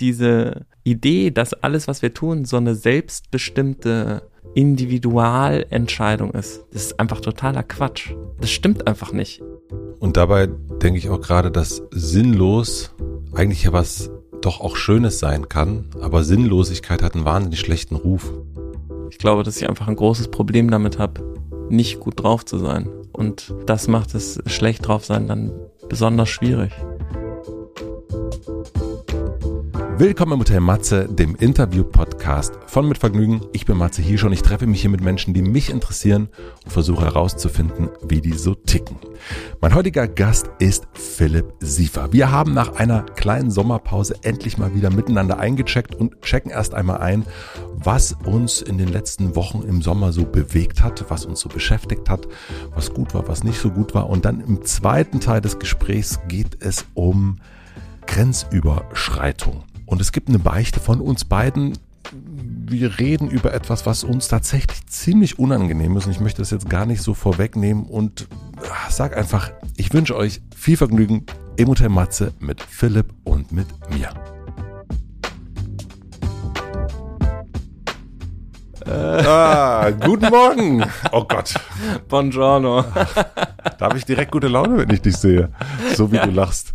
diese Idee, dass alles, was wir tun, so eine selbstbestimmte Individualentscheidung ist, das ist einfach totaler Quatsch. Das stimmt einfach nicht. Und dabei denke ich auch gerade, dass sinnlos eigentlich ja was doch auch Schönes sein kann, aber Sinnlosigkeit hat einen wahnsinnig schlechten Ruf. Ich glaube, dass ich einfach ein großes Problem damit habe, nicht gut drauf zu sein. Und das macht es schlecht drauf sein dann besonders schwierig. Willkommen im Hotel Matze, dem Interview-Podcast von Mit Vergnügen. Ich bin Matze hier schon. Ich treffe mich hier mit Menschen, die mich interessieren und versuche herauszufinden, wie die so ticken. Mein heutiger Gast ist Philipp Siefer. Wir haben nach einer kleinen Sommerpause endlich mal wieder miteinander eingecheckt und checken erst einmal ein, was uns in den letzten Wochen im Sommer so bewegt hat, was uns so beschäftigt hat, was gut war, was nicht so gut war. Und dann im zweiten Teil des Gesprächs geht es um Grenzüberschreitung. Und es gibt eine Beichte von uns beiden. Wir reden über etwas, was uns tatsächlich ziemlich unangenehm ist. Und ich möchte das jetzt gar nicht so vorwegnehmen und ah, sag einfach, ich wünsche euch viel Vergnügen im Hotel Matze mit Philipp und mit mir. Ah, guten Morgen. Oh Gott. Buongiorno. Da habe ich direkt gute Laune, wenn ich dich sehe. So wie du lachst.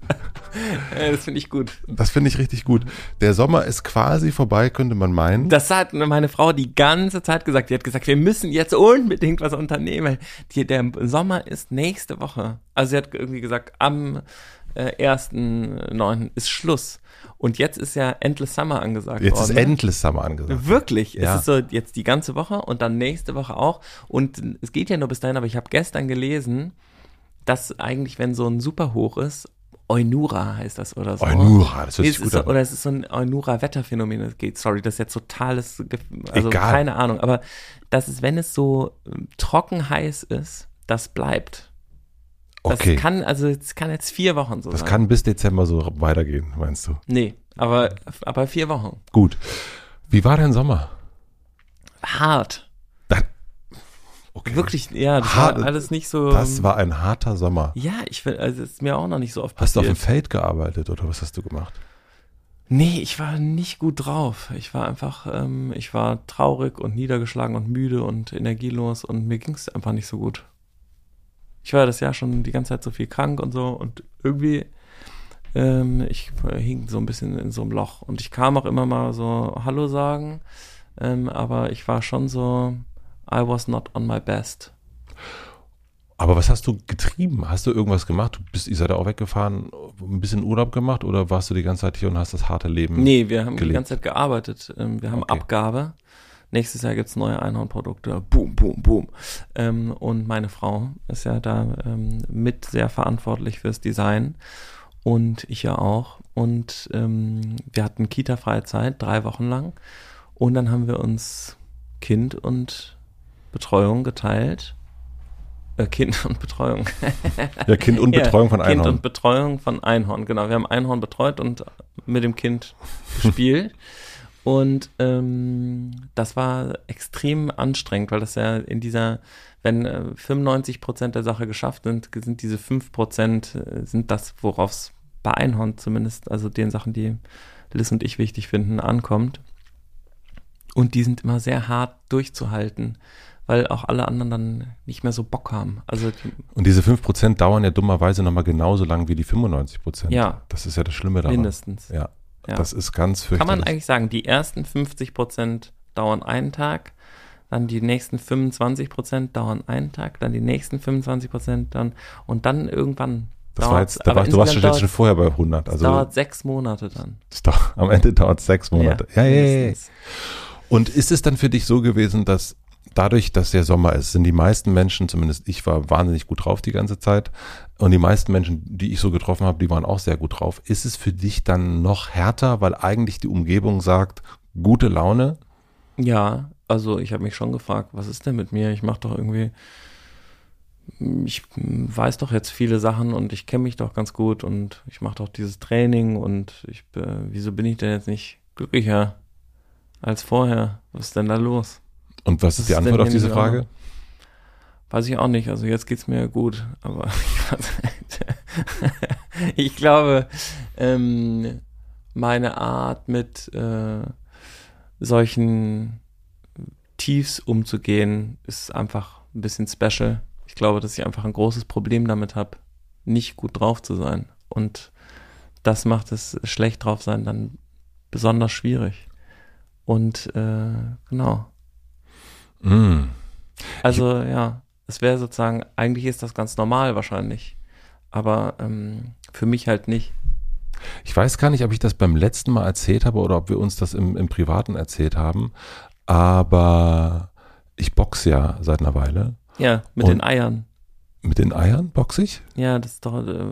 Das finde ich gut. Das finde ich richtig gut. Der Sommer ist quasi vorbei, könnte man meinen. Das hat meine Frau die ganze Zeit gesagt. Die hat gesagt, wir müssen jetzt unbedingt was unternehmen. Die, der Sommer ist nächste Woche. Also sie hat irgendwie gesagt, am äh, 1.9. ist Schluss. Und jetzt ist ja Endless Summer angesagt Jetzt worden. ist? Endless Summer angesagt. Wirklich. Ja. Es ist so jetzt die ganze Woche und dann nächste Woche auch. Und es geht ja nur bis dahin, aber ich habe gestern gelesen, dass eigentlich, wenn so ein Superhoch ist, Eunura heißt das oder so. Eunura, das hört Nee, sich gut ist so, an. Oder es ist so ein Eunura-Wetterphänomen, das geht. Sorry, das ist jetzt totales, also Egal. keine Ahnung. Aber das ist, wenn es so ähm, trocken heiß ist, das bleibt. Das Okay. kann, also es kann jetzt vier Wochen so Das sein. kann bis Dezember so weitergehen, meinst du? Nee, aber, aber vier Wochen. Gut. Wie war dein Sommer? Hart. Okay. Wirklich, ja, das Hart. war alles nicht so. Das war ein harter Sommer. Ja, ich will, also es ist mir auch noch nicht so oft Hast du auf passiert. dem Feld gearbeitet oder was hast du gemacht? Nee, ich war nicht gut drauf. Ich war einfach, ähm, ich war traurig und niedergeschlagen und müde und energielos und mir ging es einfach nicht so gut. Ich war das Jahr schon die ganze Zeit so viel krank und so und irgendwie, ähm, ich äh, hing so ein bisschen in so einem Loch und ich kam auch immer mal so Hallo sagen, ähm, aber ich war schon so, I was not on my best. Aber was hast du getrieben? Hast du irgendwas gemacht? Du bist, ihr seid auch weggefahren, ein bisschen Urlaub gemacht oder warst du die ganze Zeit hier und hast das harte Leben? Nee, wir haben die gelebt. ganze Zeit gearbeitet. Ähm, wir haben Okay. Abgabe. Nächstes Jahr gibt's neue Einhornprodukte. Boom, boom, boom. Ähm, und meine Frau ist ja da ähm, mit sehr verantwortlich fürs Design. Und ich ja auch. Und ähm, wir hatten Kita-freie Zeit, drei Wochen lang. Und dann haben wir uns Kind und Betreuung geteilt. Äh, kind und Betreuung. Ja, Kind und Ja, Betreuung von Kind Einhorn. und Betreuung von Einhorn, genau. Wir haben Einhorn betreut und mit dem Kind gespielt. und ähm, das war extrem anstrengend, weil das ja in dieser, wenn äh, 95 Prozent der Sache geschafft sind, sind diese 5 Prozent, äh, sind das, worauf es bei Einhorn zumindest, also den Sachen, die Liz und ich wichtig finden, ankommt. Und die sind immer sehr hart durchzuhalten, weil auch alle anderen dann nicht mehr so Bock haben. Also die, Und diese 5% dauern ja dummerweise nochmal genauso lang wie die 95%. Ja. Das ist ja das Schlimme daran. mindestens. Ja. Ja. Das ist ganz Kann fürchterlich. man eigentlich sagen, die ersten 50 Prozent dauern einen Tag, dann die nächsten 25 Prozent dauern einen Tag, dann die nächsten 25 Prozent dann und dann irgendwann das war jetzt, da war, du warst jetzt schon vorher bei 100. dauert- Also dauert sechs Monate dann. dauert, am Ende dauert es sechs Monate. Ja, ja, ja, ja. Und ist es dann für dich so gewesen, dass dadurch, dass der Sommer ist, sind die meisten Menschen, zumindest ich war wahnsinnig gut drauf die ganze Zeit, und die meisten Menschen, die ich so getroffen habe, die waren auch sehr gut drauf. Ist es für dich dann noch härter, weil eigentlich die Umgebung sagt, gute Laune? Ja, also ich habe mich schon gefragt, was ist denn mit mir? Ich mache doch irgendwie, ich weiß doch jetzt viele Sachen und ich kenne mich doch ganz gut und ich mache doch dieses Training und ich, äh, wieso bin ich denn jetzt nicht glücklicher als vorher? Was ist denn da los? Und was ist die Antwort auf diese Frage? Weiß ich auch nicht. Also jetzt geht's mir gut, aber ich glaube, ähm, meine Art mit äh, solchen Tiefs umzugehen, ist einfach ein bisschen special. Ich glaube, dass ich einfach ein großes Problem damit habe, nicht gut drauf zu sein. Und das macht es schlecht drauf sein dann besonders schwierig. Und äh, genau. Mm. Also ja, es wäre sozusagen, eigentlich ist das ganz normal wahrscheinlich, aber ähm, für mich halt nicht. Ich weiß gar nicht, ob ich das beim letzten Mal erzählt habe oder ob wir uns das im, im Privaten erzählt haben, aber ich boxe ja seit einer Weile. Ja, mit Und- den Eiern. Mit den Eiern boxe ich? Ja, das ist doch äh,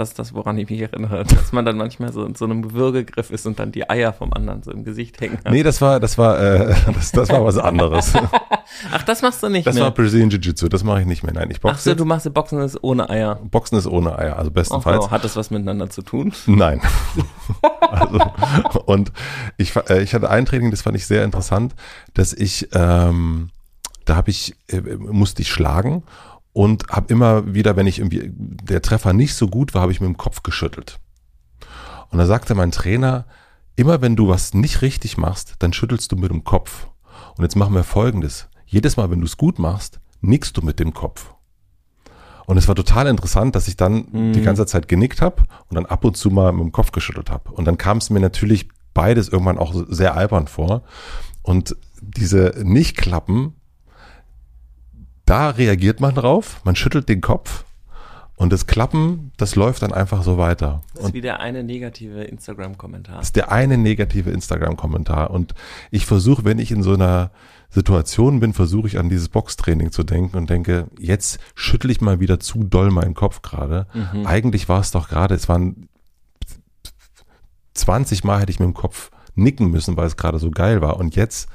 das, ist das, woran ich mich erinnere, dass man dann manchmal so in so einem Würgegriff ist und dann die Eier vom anderen so im Gesicht hängen hat. Nee, das war, das war, äh, das, das war was anderes. Ach, das machst du nicht Das mehr. war Brazilian Jiu-Jitsu, das mache ich nicht mehr. Nein, ich Ach boxe so, jetzt. du machst Boxen ist ohne Eier. Boxen ist ohne Eier, also Ach bestenfalls. so, hat das was miteinander zu tun? Nein. also, und ich, äh, ich hatte ein Training, das fand ich sehr interessant, dass ich, ähm, da habe ich, äh, musste ich schlagen und habe immer wieder, wenn ich irgendwie, der Treffer nicht so gut war, habe ich mit dem Kopf geschüttelt. Und da sagte mein Trainer, immer wenn du was nicht richtig machst, dann schüttelst du mit dem Kopf. Und jetzt machen wir folgendes. Jedes Mal, wenn du es gut machst, nickst du mit dem Kopf. Und es war total interessant, dass ich dann Mhm. die ganze Zeit genickt habe und dann ab und zu mal mit dem Kopf geschüttelt habe. Und dann kam es mir natürlich beides irgendwann auch sehr albern vor. Und diese Nicht-Klappen, da reagiert man drauf, man schüttelt den Kopf und das Klappen, das läuft dann einfach so weiter. Das Und ist wieder eine negative Instagram-Kommentar. das ist der eine negative Instagram-Kommentar. Und ich versuche, wenn ich in so einer Situation bin, versuche ich an dieses Boxtraining zu denken und denke, jetzt schüttel ich mal wieder zu doll meinen Kopf gerade. Mhm. Eigentlich war es doch gerade, es waren 20 Mal hätte ich mit dem Kopf nicken müssen, weil es gerade so geil war. Und jetzt,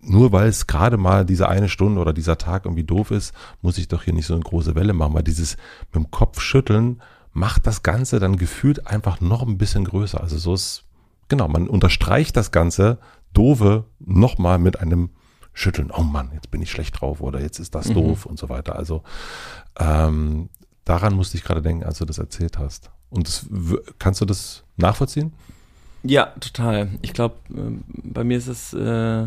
nur weil es gerade mal diese eine Stunde oder dieser Tag irgendwie doof ist, muss ich doch hier nicht so eine große Welle machen, weil dieses mit dem Kopf schütteln macht das Ganze dann gefühlt einfach noch ein bisschen größer. Also so ist, genau, man unterstreicht das Ganze doofe nochmal mit einem Schütteln. Oh Mann, jetzt bin ich schlecht drauf oder jetzt ist das Mhm. doof und so weiter. Also ähm, daran musste ich gerade denken, als du das erzählt hast. Und das, kannst du das nachvollziehen? Ja, total. Ich glaube, bei mir ist es, äh,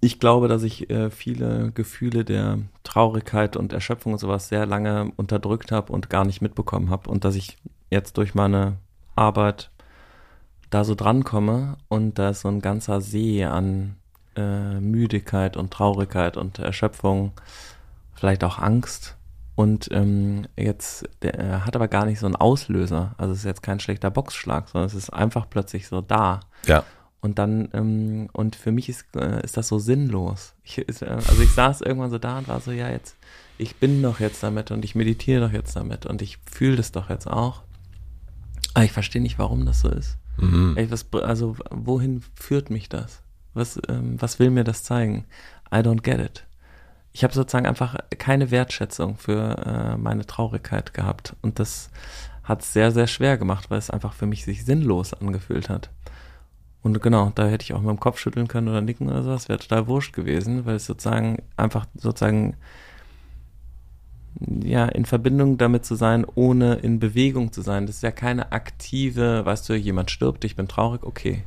ich glaube, dass ich äh, viele Gefühle der Traurigkeit und Erschöpfung und sowas sehr lange unterdrückt habe und gar nicht mitbekommen habe und dass ich jetzt durch meine Arbeit da so drankomme und da ist so ein ganzer See an äh, Müdigkeit und Traurigkeit und Erschöpfung, vielleicht auch Angst. Und ähm, jetzt der, äh, hat aber gar nicht so einen Auslöser. Also es ist jetzt kein schlechter Boxschlag, sondern es ist einfach plötzlich so da. Ja. Und dann, ähm, und für mich ist, äh, ist das so sinnlos. Ich, ist, äh, also ich saß irgendwann so da und war so, ja, jetzt, ich bin doch jetzt damit und ich meditiere doch jetzt damit und ich fühle das doch jetzt auch. Aber ich verstehe nicht, warum das so ist. Mhm. Ey, was, also, wohin führt mich das? Was, ähm, was will mir das zeigen? I don't get it. Ich habe sozusagen einfach keine Wertschätzung für äh, meine Traurigkeit gehabt. Und das hat es sehr, sehr schwer gemacht, weil es einfach für mich sich sinnlos angefühlt hat. Und genau, da hätte ich auch mit dem Kopf schütteln können oder nicken oder sowas, wäre total wurscht gewesen, weil es sozusagen einfach sozusagen ja, in Verbindung damit zu sein, ohne in Bewegung zu sein. Das ist ja keine aktive, weißt du, jemand stirbt, ich bin traurig, okay.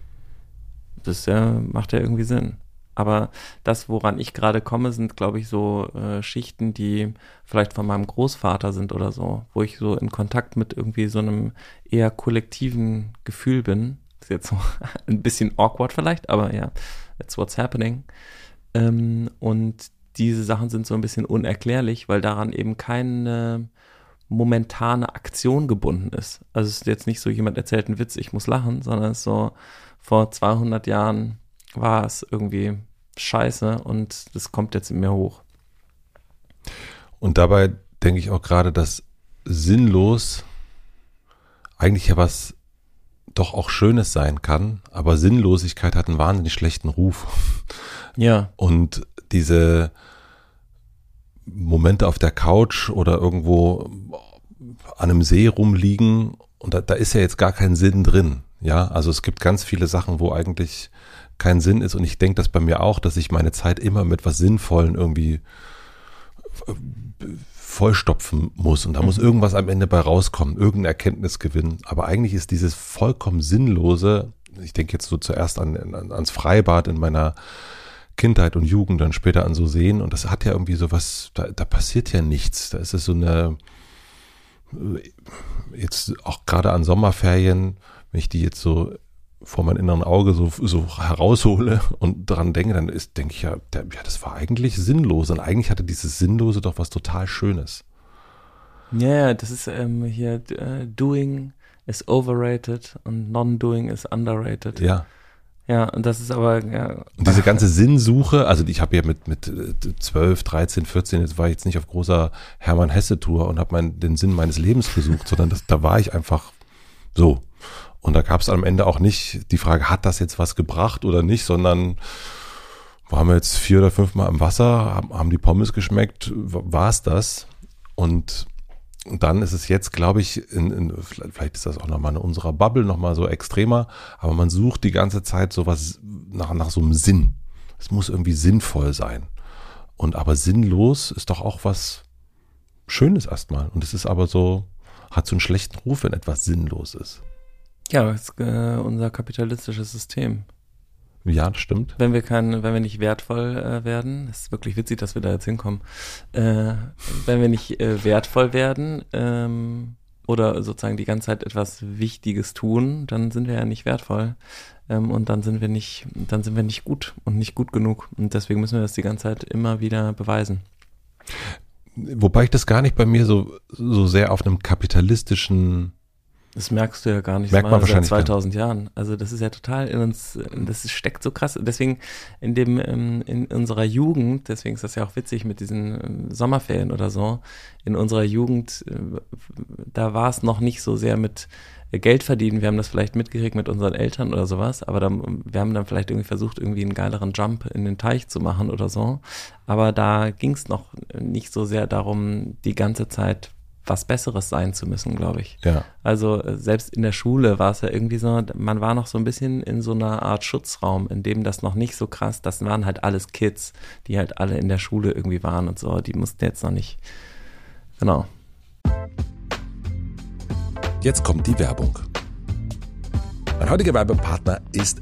Das ja, macht ja irgendwie Sinn. Aber das, woran ich gerade komme, sind, glaube ich, so äh, Schichten, die vielleicht von meinem Großvater sind oder so, wo ich so in Kontakt mit irgendwie so einem eher kollektiven Gefühl bin. Ist jetzt so ein bisschen awkward vielleicht, aber ja, that's what's happening. Ähm, und diese Sachen sind so ein bisschen unerklärlich, weil daran eben keine momentane Aktion gebunden ist. Also es ist jetzt nicht so, jemand erzählt einen Witz, ich muss lachen, sondern es ist so, vor 200 Jahren war es irgendwie scheiße und das kommt jetzt in mir hoch. Und dabei denke ich auch gerade, dass sinnlos eigentlich ja was doch auch Schönes sein kann, aber Sinnlosigkeit hat einen wahnsinnig schlechten Ruf. Ja. Und diese Momente auf der Couch oder irgendwo an einem See rumliegen, und da, da ist ja jetzt gar kein Sinn drin. Ja, also es gibt ganz viele Sachen, wo eigentlich kein Sinn ist. Und ich denke das bei mir auch, dass ich meine Zeit immer mit was Sinnvollen irgendwie vollstopfen muss und da muss irgendwas am Ende bei rauskommen, irgendein Erkenntnisgewinn. Aber eigentlich ist dieses vollkommen sinnlose, ich denke jetzt so zuerst an, an, ans Freibad in meiner Kindheit und Jugend, dann später an so Seen und das hat ja irgendwie so was, da, da passiert ja nichts. Da ist es so eine, jetzt auch gerade an Sommerferien, wenn ich die jetzt so vor mein inneren Auge so, so heraushole und dran denke, dann ist, denke ich ja, der, ja, das war eigentlich sinnlos. Und eigentlich hatte dieses Sinnlose doch was total Schönes. Ja, yeah, das ist ähm, hier uh, Doing is overrated und Non-Doing is underrated. Ja. Ja, und das ist aber, ja. Und diese ganze Sinnsuche, also ich habe ja mit, mit 12, 13, 14, jetzt war ich jetzt nicht auf großer Hermann Hesse-Tour und habe den Sinn meines Lebens gesucht, sondern das, da war ich einfach so. Und da gab es am Ende auch nicht die Frage, hat das jetzt was gebracht oder nicht, sondern waren wir jetzt vier oder fünf Mal im Wasser, haben, die Pommes geschmeckt, war es das? Und dann ist es jetzt, glaube ich, in, in, vielleicht ist das auch nochmal in unserer Bubble nochmal so extremer, aber man sucht die ganze Zeit sowas nach, nach so einem Sinn. Es muss irgendwie sinnvoll sein. Und aber sinnlos ist doch auch was Schönes erstmal. Und es ist aber so, hat so einen schlechten Ruf, wenn etwas sinnlos ist. Ja, das ist äh, unser kapitalistisches System. Ja, das stimmt. Wenn wir kein, wenn wir nicht wertvoll äh, werden, ist wirklich witzig, dass wir da jetzt hinkommen. Äh, wenn wir nicht äh, wertvoll werden ähm, oder sozusagen die ganze Zeit etwas Wichtiges tun, dann sind wir ja nicht wertvoll ähm, und dann sind wir nicht, dann sind wir nicht gut und nicht gut genug und deswegen müssen wir das die ganze Zeit immer wieder beweisen. Wobei ich das gar nicht bei mir so so sehr auf einem kapitalistischen das merkst du ja gar nicht Merkt man wahrscheinlich seit 2000 Jahren. Also das ist ja total in uns, das steckt so krass. Deswegen in dem ähm, in unserer Jugend, deswegen ist das ja auch witzig mit diesen ähm, Sommerferien oder so. In unserer Jugend, äh, da war es noch nicht so sehr mit äh, Geld verdienen. Wir haben das vielleicht mitgekriegt mit unseren Eltern oder sowas, aber dann, wir haben dann vielleicht irgendwie versucht, irgendwie einen geileren Jump in den Teich zu machen oder so. Aber da ging es noch nicht so sehr darum, die ganze Zeit was Besseres sein zu müssen, glaube ich. Ja. Also äh, selbst in der Schule war es ja irgendwie so, man war noch so ein bisschen in so einer Art Schutzraum, in dem das noch nicht so krass, das waren halt alles Kids, die halt alle in der Schule irgendwie waren und so, die mussten jetzt noch nicht, genau. Jetzt kommt die Werbung. Mein heutiger Werbepartner ist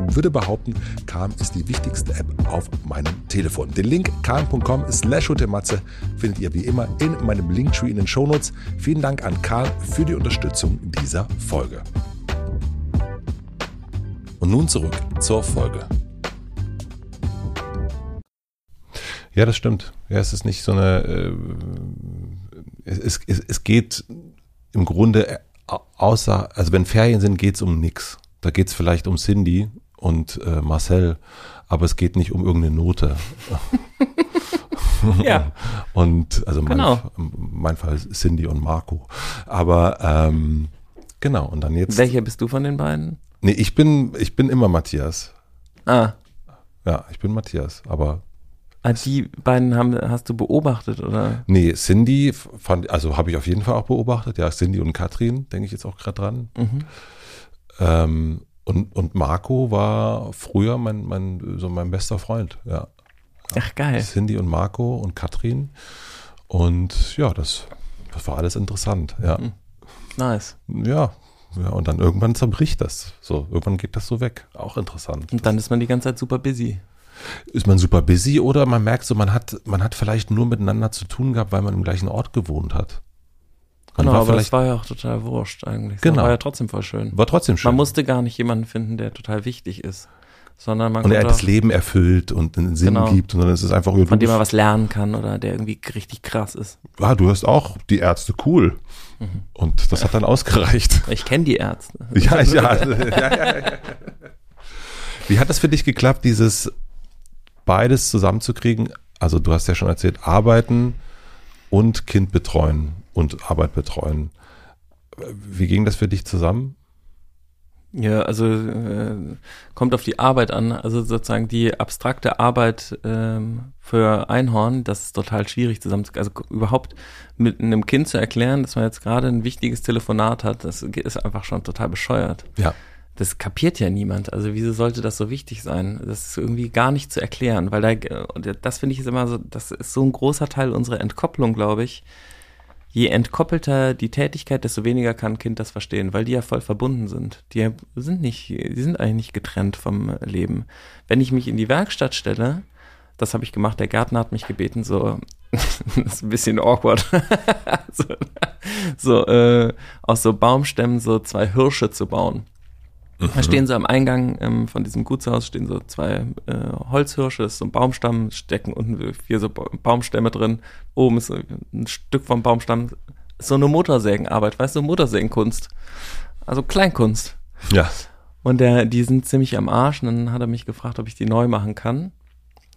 und würde behaupten, Calm ist die wichtigste App auf meinem Telefon. Den Link calm.com slash findet ihr wie immer in meinem Linktree in den Shownotes. Vielen Dank an Calm für die Unterstützung dieser Folge. Und nun zurück zur Folge. Ja, das stimmt. Ja, es ist nicht so eine. Äh, es, es, es geht im Grunde äh, außer, also wenn Ferien sind, geht es um nichts. Da geht es vielleicht um Cindy und äh, Marcel, aber es geht nicht um irgendeine Note. ja. Und also mein, genau. mein Fall Cindy und Marco. Aber ähm, genau, und dann jetzt. Welcher bist du von den beiden? Nee, ich bin, ich bin immer Matthias. Ah. Ja, ich bin Matthias, aber. Ah, die beiden haben, hast du beobachtet, oder? Nee, Cindy fand, also habe ich auf jeden Fall auch beobachtet. Ja, Cindy und Katrin, denke ich jetzt auch gerade dran. Mhm. Ähm, und, und Marco war früher mein, mein, so mein bester Freund, ja. Ach, geil. Cindy und Marco und Katrin. Und ja, das, das war alles interessant, ja. Hm. Nice. Ja, ja, und dann irgendwann zerbricht das. So, irgendwann geht das so weg. Auch interessant. Und dann ist man die ganze Zeit super busy. Ist man super busy oder man merkt so, man hat, man hat vielleicht nur miteinander zu tun gehabt, weil man im gleichen Ort gewohnt hat? Genau, war aber es war ja auch total wurscht eigentlich. Genau. War ja trotzdem voll schön. war trotzdem schön. Man musste gar nicht jemanden finden, der total wichtig ist, sondern man und er das Leben erfüllt und einen Sinn Genau. gibt, sondern es ist einfach, du, von dem man was lernen kann oder der irgendwie richtig krass ist. ah, du hast auch die Ärzte cool. Mhm. Und das hat dann ausgereicht. Ich kenne die Ärzte. Ja, ja. ja, ja, ja. Wie hat das für dich geklappt, dieses beides zusammenzukriegen? Also du hast ja schon erzählt, arbeiten und Kind betreuen und Arbeit betreuen. Wie ging das für dich zusammen? Ja, also äh, kommt auf die Arbeit an. Also sozusagen die abstrakte Arbeit ähm, für Einhorn, das ist total schwierig zusammen. Also überhaupt mit einem Kind zu erklären, dass man jetzt gerade ein wichtiges Telefonat hat, das ist einfach schon total bescheuert. Ja. Das kapiert ja niemand. Also wieso sollte das so wichtig sein? Das ist irgendwie gar nicht zu erklären, weil da, und das finde ich ist immer so, das ist so ein großer Teil unserer Entkopplung, glaube ich. Je entkoppelter die Tätigkeit, desto weniger kann ein Kind das verstehen, weil die ja voll verbunden sind. Die sind nicht, die sind eigentlich nicht getrennt vom Leben. Wenn ich mich in die Werkstatt stelle, das habe ich gemacht, der Gärtner hat mich gebeten, so, das ist ein bisschen awkward, so, so äh, aus so Baumstämmen so zwei Hirsche zu bauen. Da stehen so am Eingang ähm, von diesem Gutshaus stehen so zwei äh, Holzhirsche, ist so ein Baumstamm, stecken unten vier so Ba- Baumstämme drin. Oben ist so ein Stück vom Baumstamm. Ist so eine Motorsägenarbeit, weißt du, Motorsägenkunst. Also Kleinkunst. Ja. Und der, die sind ziemlich am Arsch. Und dann hat er mich gefragt, ob ich die neu machen kann.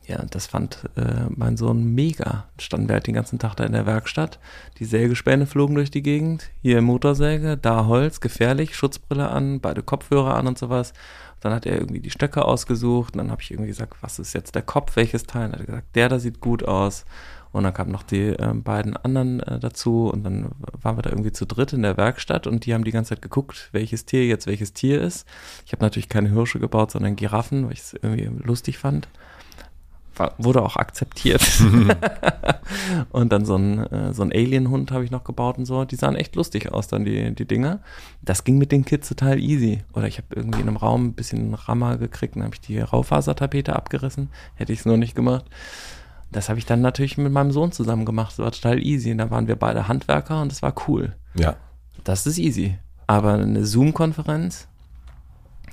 Ja, das fand äh, mein Sohn mega. Standen wir halt den ganzen Tag da in der Werkstatt. Die Sägespäne flogen durch die Gegend. Hier Motorsäge, da Holz, gefährlich, Schutzbrille an, beide Kopfhörer an und sowas. Dann hat er irgendwie die Stöcke ausgesucht. Und dann habe ich irgendwie gesagt, was ist jetzt der Kopf, welches Teil? Und dann hat er gesagt, der da sieht gut aus. Und dann kamen noch die ähm, beiden anderen äh, dazu und dann waren wir da irgendwie zu dritt in der Werkstatt und die haben die ganze Zeit geguckt, welches Tier jetzt welches Tier ist. Ich habe natürlich keine Hirsche gebaut, sondern Giraffen, weil ich es irgendwie lustig fand. War, wurde auch akzeptiert. und dann so ein, äh, so ein Alien-Hund habe ich noch gebaut und so. Die sahen echt lustig aus, dann die, die Dinger. Das ging mit den Kids total easy. Oder ich habe irgendwie in einem Raum ein bisschen Rammer gekriegt, dann habe ich die Raufasertapete abgerissen. Hätte ich es nur nicht gemacht. Das habe ich dann natürlich mit meinem Sohn zusammen gemacht. Das war total easy. Und da waren wir beide Handwerker und das war cool. Ja. Das ist easy. Aber eine Zoom-Konferenz,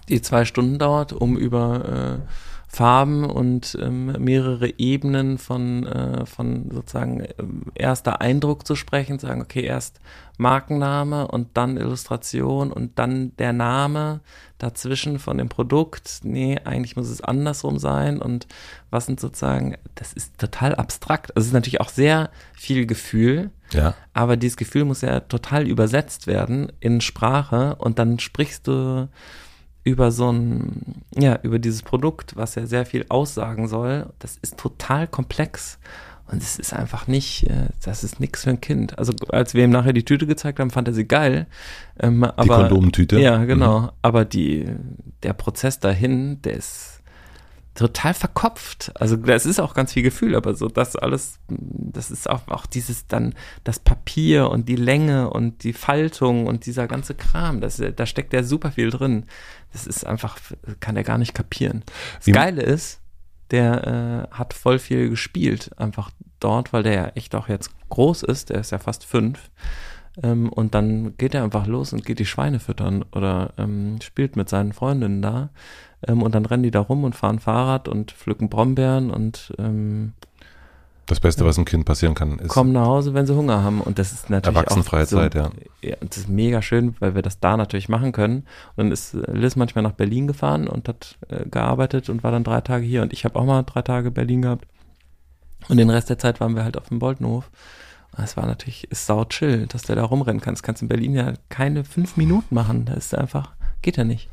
die zwei Stunden dauert, um über äh, Farben und ähm, mehrere Ebenen von, äh, von sozusagen ähm, erster Eindruck zu sprechen, zu sagen, okay, erst Markenname und dann Illustration und dann der Name dazwischen von dem Produkt. Nee, eigentlich muss es andersrum sein und was sind sozusagen, das ist total abstrakt. Also es ist natürlich auch sehr viel Gefühl, Ja. aber dieses Gefühl muss ja total übersetzt werden in Sprache und dann sprichst du über so ein, ja, über dieses Produkt, was ja sehr viel aussagen soll. Das ist total komplex. Und es ist einfach nicht, äh, das ist nichts für ein Kind. Also als wir ihm nachher die Tüte gezeigt haben, fand er sie geil. Ähm, aber, Die Kondomtüte. Mhm. Ja, genau. Aber die, der Prozess dahin, der ist total verkopft. Also das ist auch ganz viel Gefühl, aber so das alles, das ist auch, auch dieses dann das Papier und die Länge und die Faltung und dieser ganze Kram, das, da steckt ja super viel drin. Das ist einfach, kann er gar nicht kapieren. Das Wie- Geile ist, der äh, hat voll viel gespielt, einfach dort, weil der ja echt auch jetzt groß ist, der ist ja fast fünf. Ähm, und dann geht er einfach los und geht die Schweine füttern oder ähm, spielt mit seinen Freundinnen da. Ähm, und dann rennen die da rum und fahren Fahrrad und pflücken Brombeeren und ähm, Das Beste, was einem Kind passieren kann, ist kommen nach Hause, wenn sie Hunger haben. Und das ist natürlich erwachsenfreie auch so, Zeit, ja. ja. und Das ist mega schön, weil wir das da natürlich machen können. Und dann ist äh, Liz manchmal nach Berlin gefahren und hat äh, gearbeitet und war dann drei Tage hier. Und ich habe auch mal drei Tage Berlin gehabt. Und den Rest der Zeit waren wir halt auf dem Boltenhof. Es war natürlich, ist sau chill, dass der da rumrennen kann. Das kannst du in Berlin ja keine fünf Minuten machen. Das ist einfach, geht ja nicht.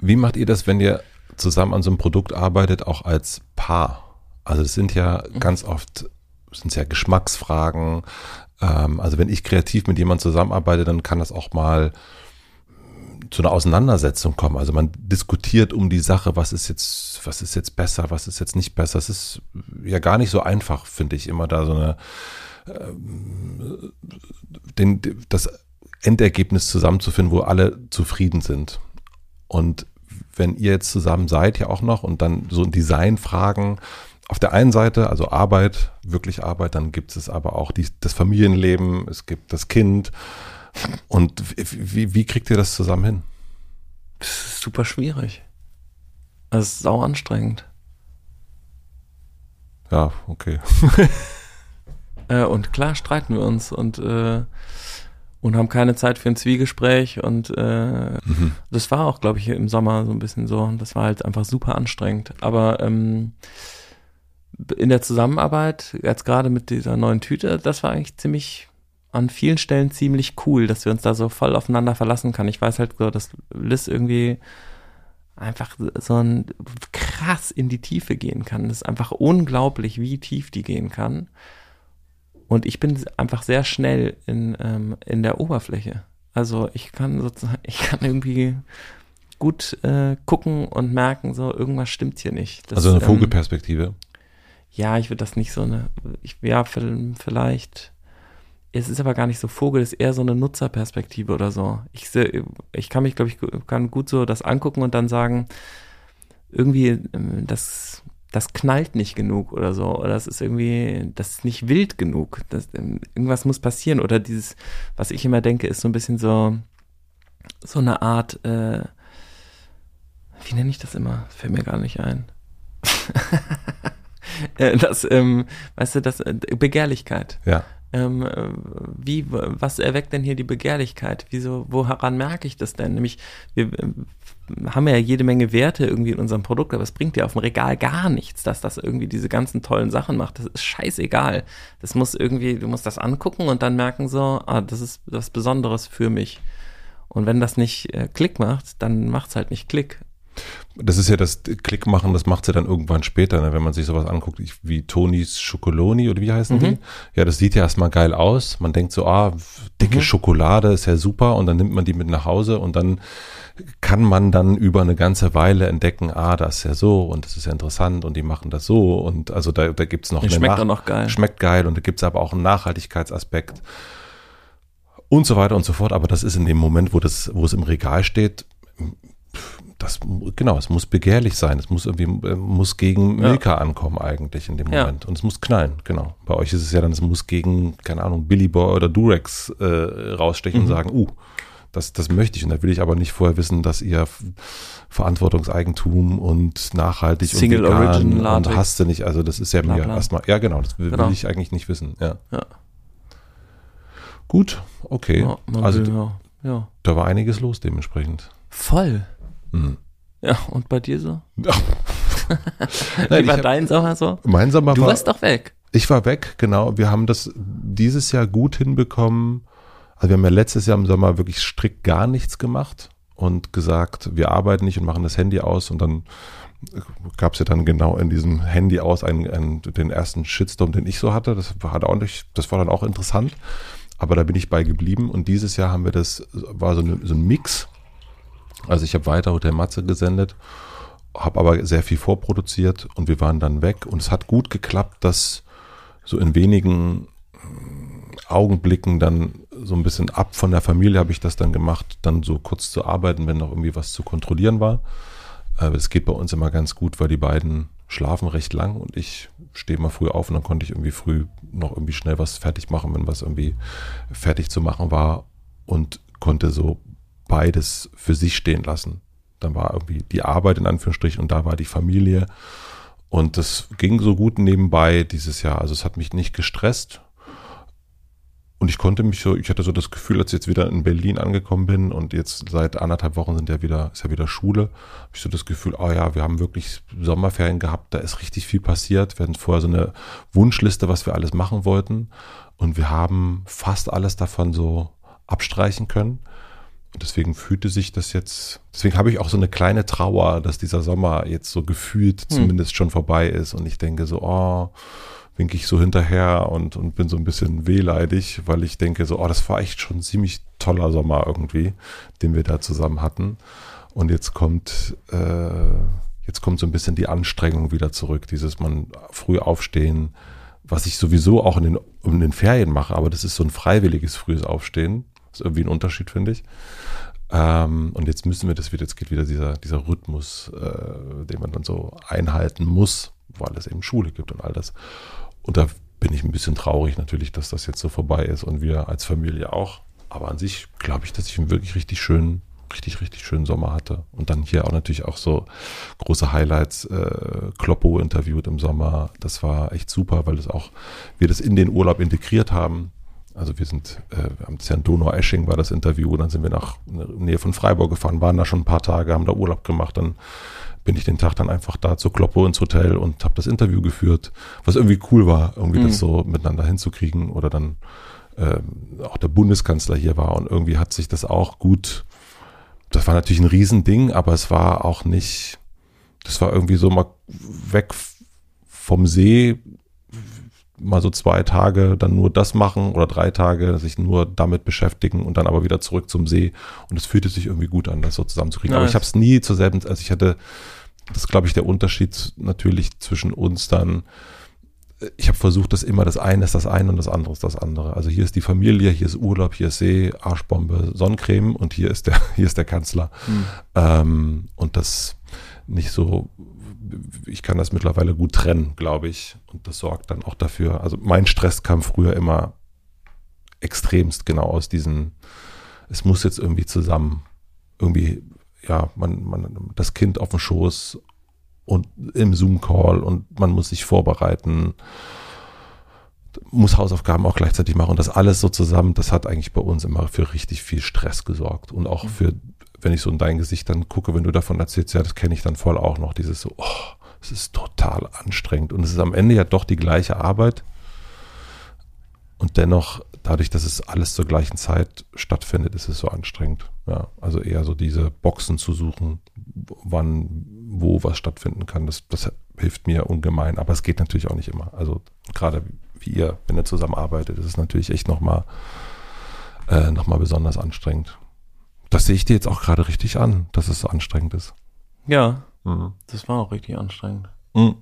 Wie macht ihr das, wenn ihr zusammen an so einem Produkt arbeitet, auch als Paar? Also es sind ja ganz oft sind ja Geschmacksfragen. Ähm, also wenn ich kreativ mit jemandem zusammenarbeite, dann kann das auch mal zu einer Auseinandersetzung kommen. Also man diskutiert um die Sache, was ist jetzt, was ist jetzt besser, was ist jetzt nicht besser. Es ist ja gar nicht so einfach, finde ich, immer da so eine ähm, den, das Endergebnis zusammenzufinden, wo alle zufrieden sind. Und wenn ihr jetzt zusammen seid ja auch noch und dann so Designfragen auf der einen Seite, also Arbeit, wirklich Arbeit, dann gibt es aber auch die, das Familienleben, es gibt das Kind. Und wie, wie kriegt ihr das zusammen hin? Das ist super schwierig. Das ist sau anstrengend. Ja, okay. äh, und klar streiten wir uns und, äh, und haben keine Zeit für ein Zwiegespräch und äh, mhm. das war auch, glaube ich, im Sommer so ein bisschen so. Das war halt einfach super anstrengend. Aber ähm, in der Zusammenarbeit, jetzt gerade mit dieser neuen Tüte, das war eigentlich ziemlich an vielen Stellen ziemlich cool, dass wir uns da so voll aufeinander verlassen kann. Ich weiß halt so, dass Liz irgendwie einfach so ein krass in die Tiefe gehen kann. Das ist einfach unglaublich, wie tief die gehen kann. Und ich bin einfach sehr schnell in, ähm, in der Oberfläche. Also ich kann sozusagen, ich kann irgendwie gut äh, gucken und merken, so irgendwas stimmt hier nicht. Das, also eine ähm, Vogelperspektive. Ähm, ja, ich würde das nicht so eine, ich, ja, vielleicht, es ist aber gar nicht so Vogel, es ist eher so eine Nutzerperspektive oder so. Ich, ich kann mich, glaube ich, kann gut so das angucken und dann sagen, irgendwie, ähm, das, das knallt nicht genug oder so, oder das ist irgendwie, das ist nicht wild genug. Das, ähm, irgendwas muss passieren. Oder dieses, was ich immer denke, ist so ein bisschen so, so eine Art, äh, wie nenne ich das immer? Das fällt mir gar nicht ein. Äh, das, ähm, weißt du, das äh, Begehrlichkeit. Ja. Ähm, äh, wie, was erweckt denn hier die Begehrlichkeit? Wieso, woran merke ich das denn? Nämlich, wir haben ja jede Menge Werte irgendwie in unserem Produkt, aber es bringt dir auf dem Regal gar nichts, dass das irgendwie diese ganzen tollen Sachen macht. Das ist scheißegal. Das muss irgendwie, du musst das angucken und dann merken so, ah, das ist was Besonderes für mich. Und wenn das nicht äh, Klick macht, dann macht es halt nicht Klick. Das ist ja das Klick machen, das macht sie dann irgendwann später, ne, wenn man sich sowas anguckt, wie Tonis Schokoloni oder wie heißen mhm. die? Ja, das sieht ja erstmal geil aus. Man denkt so, ah, dicke mhm. Schokolade ist ja super und dann nimmt man die mit nach Hause und dann kann man dann über eine ganze Weile entdecken, ah, das ist ja so und das ist ja interessant und die machen das so und also da, da gibt's noch eine schmeckt Nach noch geil. Schmeckt geil und da gibt's aber auch einen Nachhaltigkeitsaspekt und so weiter und so fort. Aber das ist in dem Moment, wo das, wo es im Regal steht, das, genau, es muss begehrlich sein. Es muss irgendwie, äh, muss gegen Milka ja. ankommen eigentlich in dem Moment. Ja. Und es muss knallen, genau. Bei euch ist es ja dann, es muss gegen, keine Ahnung, Billy Boy oder Durex äh, rausstechen mhm. und sagen, uh, das, das möchte ich. Und da will ich aber nicht vorher wissen, dass ihr Verantwortungseigentum und nachhaltig Single und vegan Origin und hast du nicht. Also das ist ja mir erstmal, ja genau, das will, genau. will, ich eigentlich nicht wissen. Ja. ja. Gut, okay. Ja, also will, ja. da war einiges los dementsprechend. Voll. Mhm. Ja, und bei dir so? Ja. Wie war dein Sommer so? Mein Sommer du war, warst doch weg. Ich war weg, genau. Wir haben das dieses Jahr gut hinbekommen. Also wir haben ja letztes Jahr im Sommer wirklich strikt gar nichts gemacht und gesagt, wir arbeiten nicht und machen das Handy aus. Und dann gab es ja dann genau in diesem Handy aus einen, einen, den ersten Shitstorm, den ich so hatte. Das war, auch das war dann auch interessant, aber da bin ich bei geblieben. Und dieses Jahr haben wir das, war so, eine, so ein Mix. Also ich habe weiter Hotel Matze gesendet, habe aber sehr viel vorproduziert und wir waren dann weg. Und es hat gut geklappt, dass so in wenigen Augenblicken dann so ein bisschen ab von der Familie habe ich das dann gemacht, dann so kurz zu arbeiten, wenn noch irgendwie was zu kontrollieren war. Es geht bei uns immer ganz gut, weil die beiden schlafen recht lang und ich stehe mal früh auf und dann konnte ich irgendwie früh noch irgendwie schnell was fertig machen, wenn was irgendwie fertig zu machen war und konnte so beides für sich stehen lassen. Dann war irgendwie die Arbeit in Anführungsstrichen und da war die Familie. Und das ging so gut nebenbei dieses Jahr. Also es hat mich nicht gestresst. Und ich konnte mich so, ich hatte so das Gefühl, als ich jetzt wieder in Berlin angekommen bin und jetzt seit anderthalb Wochen sind ja wieder, ist ja wieder Schule, habe ich so das Gefühl, oh ja, wir haben wirklich Sommerferien gehabt, da ist richtig viel passiert. Wir hatten vorher so eine Wunschliste, was wir alles machen wollten. Und wir haben fast alles davon so abstreichen können. Und deswegen fühlte sich das jetzt, deswegen habe ich auch so eine kleine Trauer, dass dieser Sommer jetzt so gefühlt hm. zumindest schon vorbei ist. Und ich denke so, oh, winke ich so hinterher und, und bin so ein bisschen wehleidig, weil ich denke so, oh, das war echt schon ein ziemlich toller Sommer irgendwie, den wir da zusammen hatten. Und jetzt kommt, äh, jetzt kommt so ein bisschen die Anstrengung wieder zurück, dieses man früh aufstehen, was ich sowieso auch in den, in den Ferien mache, aber das ist so ein freiwilliges frühes Aufstehen. Das ist irgendwie ein Unterschied, finde ich. Ähm, und jetzt müssen wir das wieder, jetzt geht wieder dieser, dieser Rhythmus, äh, den man dann so einhalten muss, weil es eben Schule gibt und all das. Und da bin ich ein bisschen traurig natürlich, dass das jetzt so vorbei ist und wir als Familie auch. Aber an sich glaube ich, dass ich einen wirklich richtig schönen, richtig, richtig schönen Sommer hatte. Und dann hier auch natürlich auch so große Highlights, äh, Kloppo interviewt im Sommer. Das war echt super, weil das auch, wir das in den Urlaub integriert haben. Also wir sind, äh, ja in Donau-Esching war das Interview, dann sind wir nach in Nähe von Freiburg gefahren, waren da schon ein paar Tage, haben da Urlaub gemacht, dann bin ich den Tag dann einfach da zu Kloppo ins Hotel und habe das Interview geführt, was irgendwie cool war, irgendwie Mhm. das so miteinander hinzukriegen oder dann ähm, auch der Bundeskanzler hier war und irgendwie hat sich das auch gut, das war natürlich ein Riesending, aber es war auch nicht, das war irgendwie so mal weg vom See, mal so zwei Tage dann nur das machen oder drei Tage sich nur damit beschäftigen und dann aber wieder zurück zum See und es fühlte sich irgendwie gut an, das so zusammenzukriegen. Aber Nice. ich habe es nie zur selben, also ich hatte, das ist glaube ich der Unterschied natürlich zwischen uns dann, ich habe versucht, dass immer das eine ist das eine und das andere ist das andere. Also hier ist die Familie, hier ist Urlaub, hier ist See, Arschbombe, Sonnencreme und hier ist der, hier ist der Kanzler. Hm. Ähm, und das nicht so, ich kann das mittlerweile gut trennen, glaube ich. Und das sorgt dann auch dafür. Also mein Stress kam früher immer extremst genau aus diesen, es muss jetzt irgendwie zusammen, irgendwie, ja, man, man, das Kind auf dem Schoß und im Zoom-Call und man muss sich vorbereiten, muss Hausaufgaben auch gleichzeitig machen und das alles so zusammen, das hat eigentlich bei uns immer für richtig viel Stress gesorgt und auch für, wenn ich so in dein Gesicht dann gucke, wenn du davon erzählst, ja, das kenne ich dann voll auch noch, dieses so, oh, es ist total anstrengend und es ist am Ende ja doch die gleiche Arbeit und dennoch, dadurch, dass es alles zur gleichen Zeit stattfindet, ist es so anstrengend. Ja, also eher so diese Boxen zu suchen, wann, wo was stattfinden kann, das, das hilft mir ungemein. Aber es geht natürlich auch nicht immer. Also gerade wie ihr, wenn ihr zusammenarbeitet, ist es natürlich echt nochmal äh, noch besonders anstrengend. Das sehe ich dir jetzt auch gerade richtig an, dass es so anstrengend ist. Ja, Mhm. das war auch richtig anstrengend. Mhm.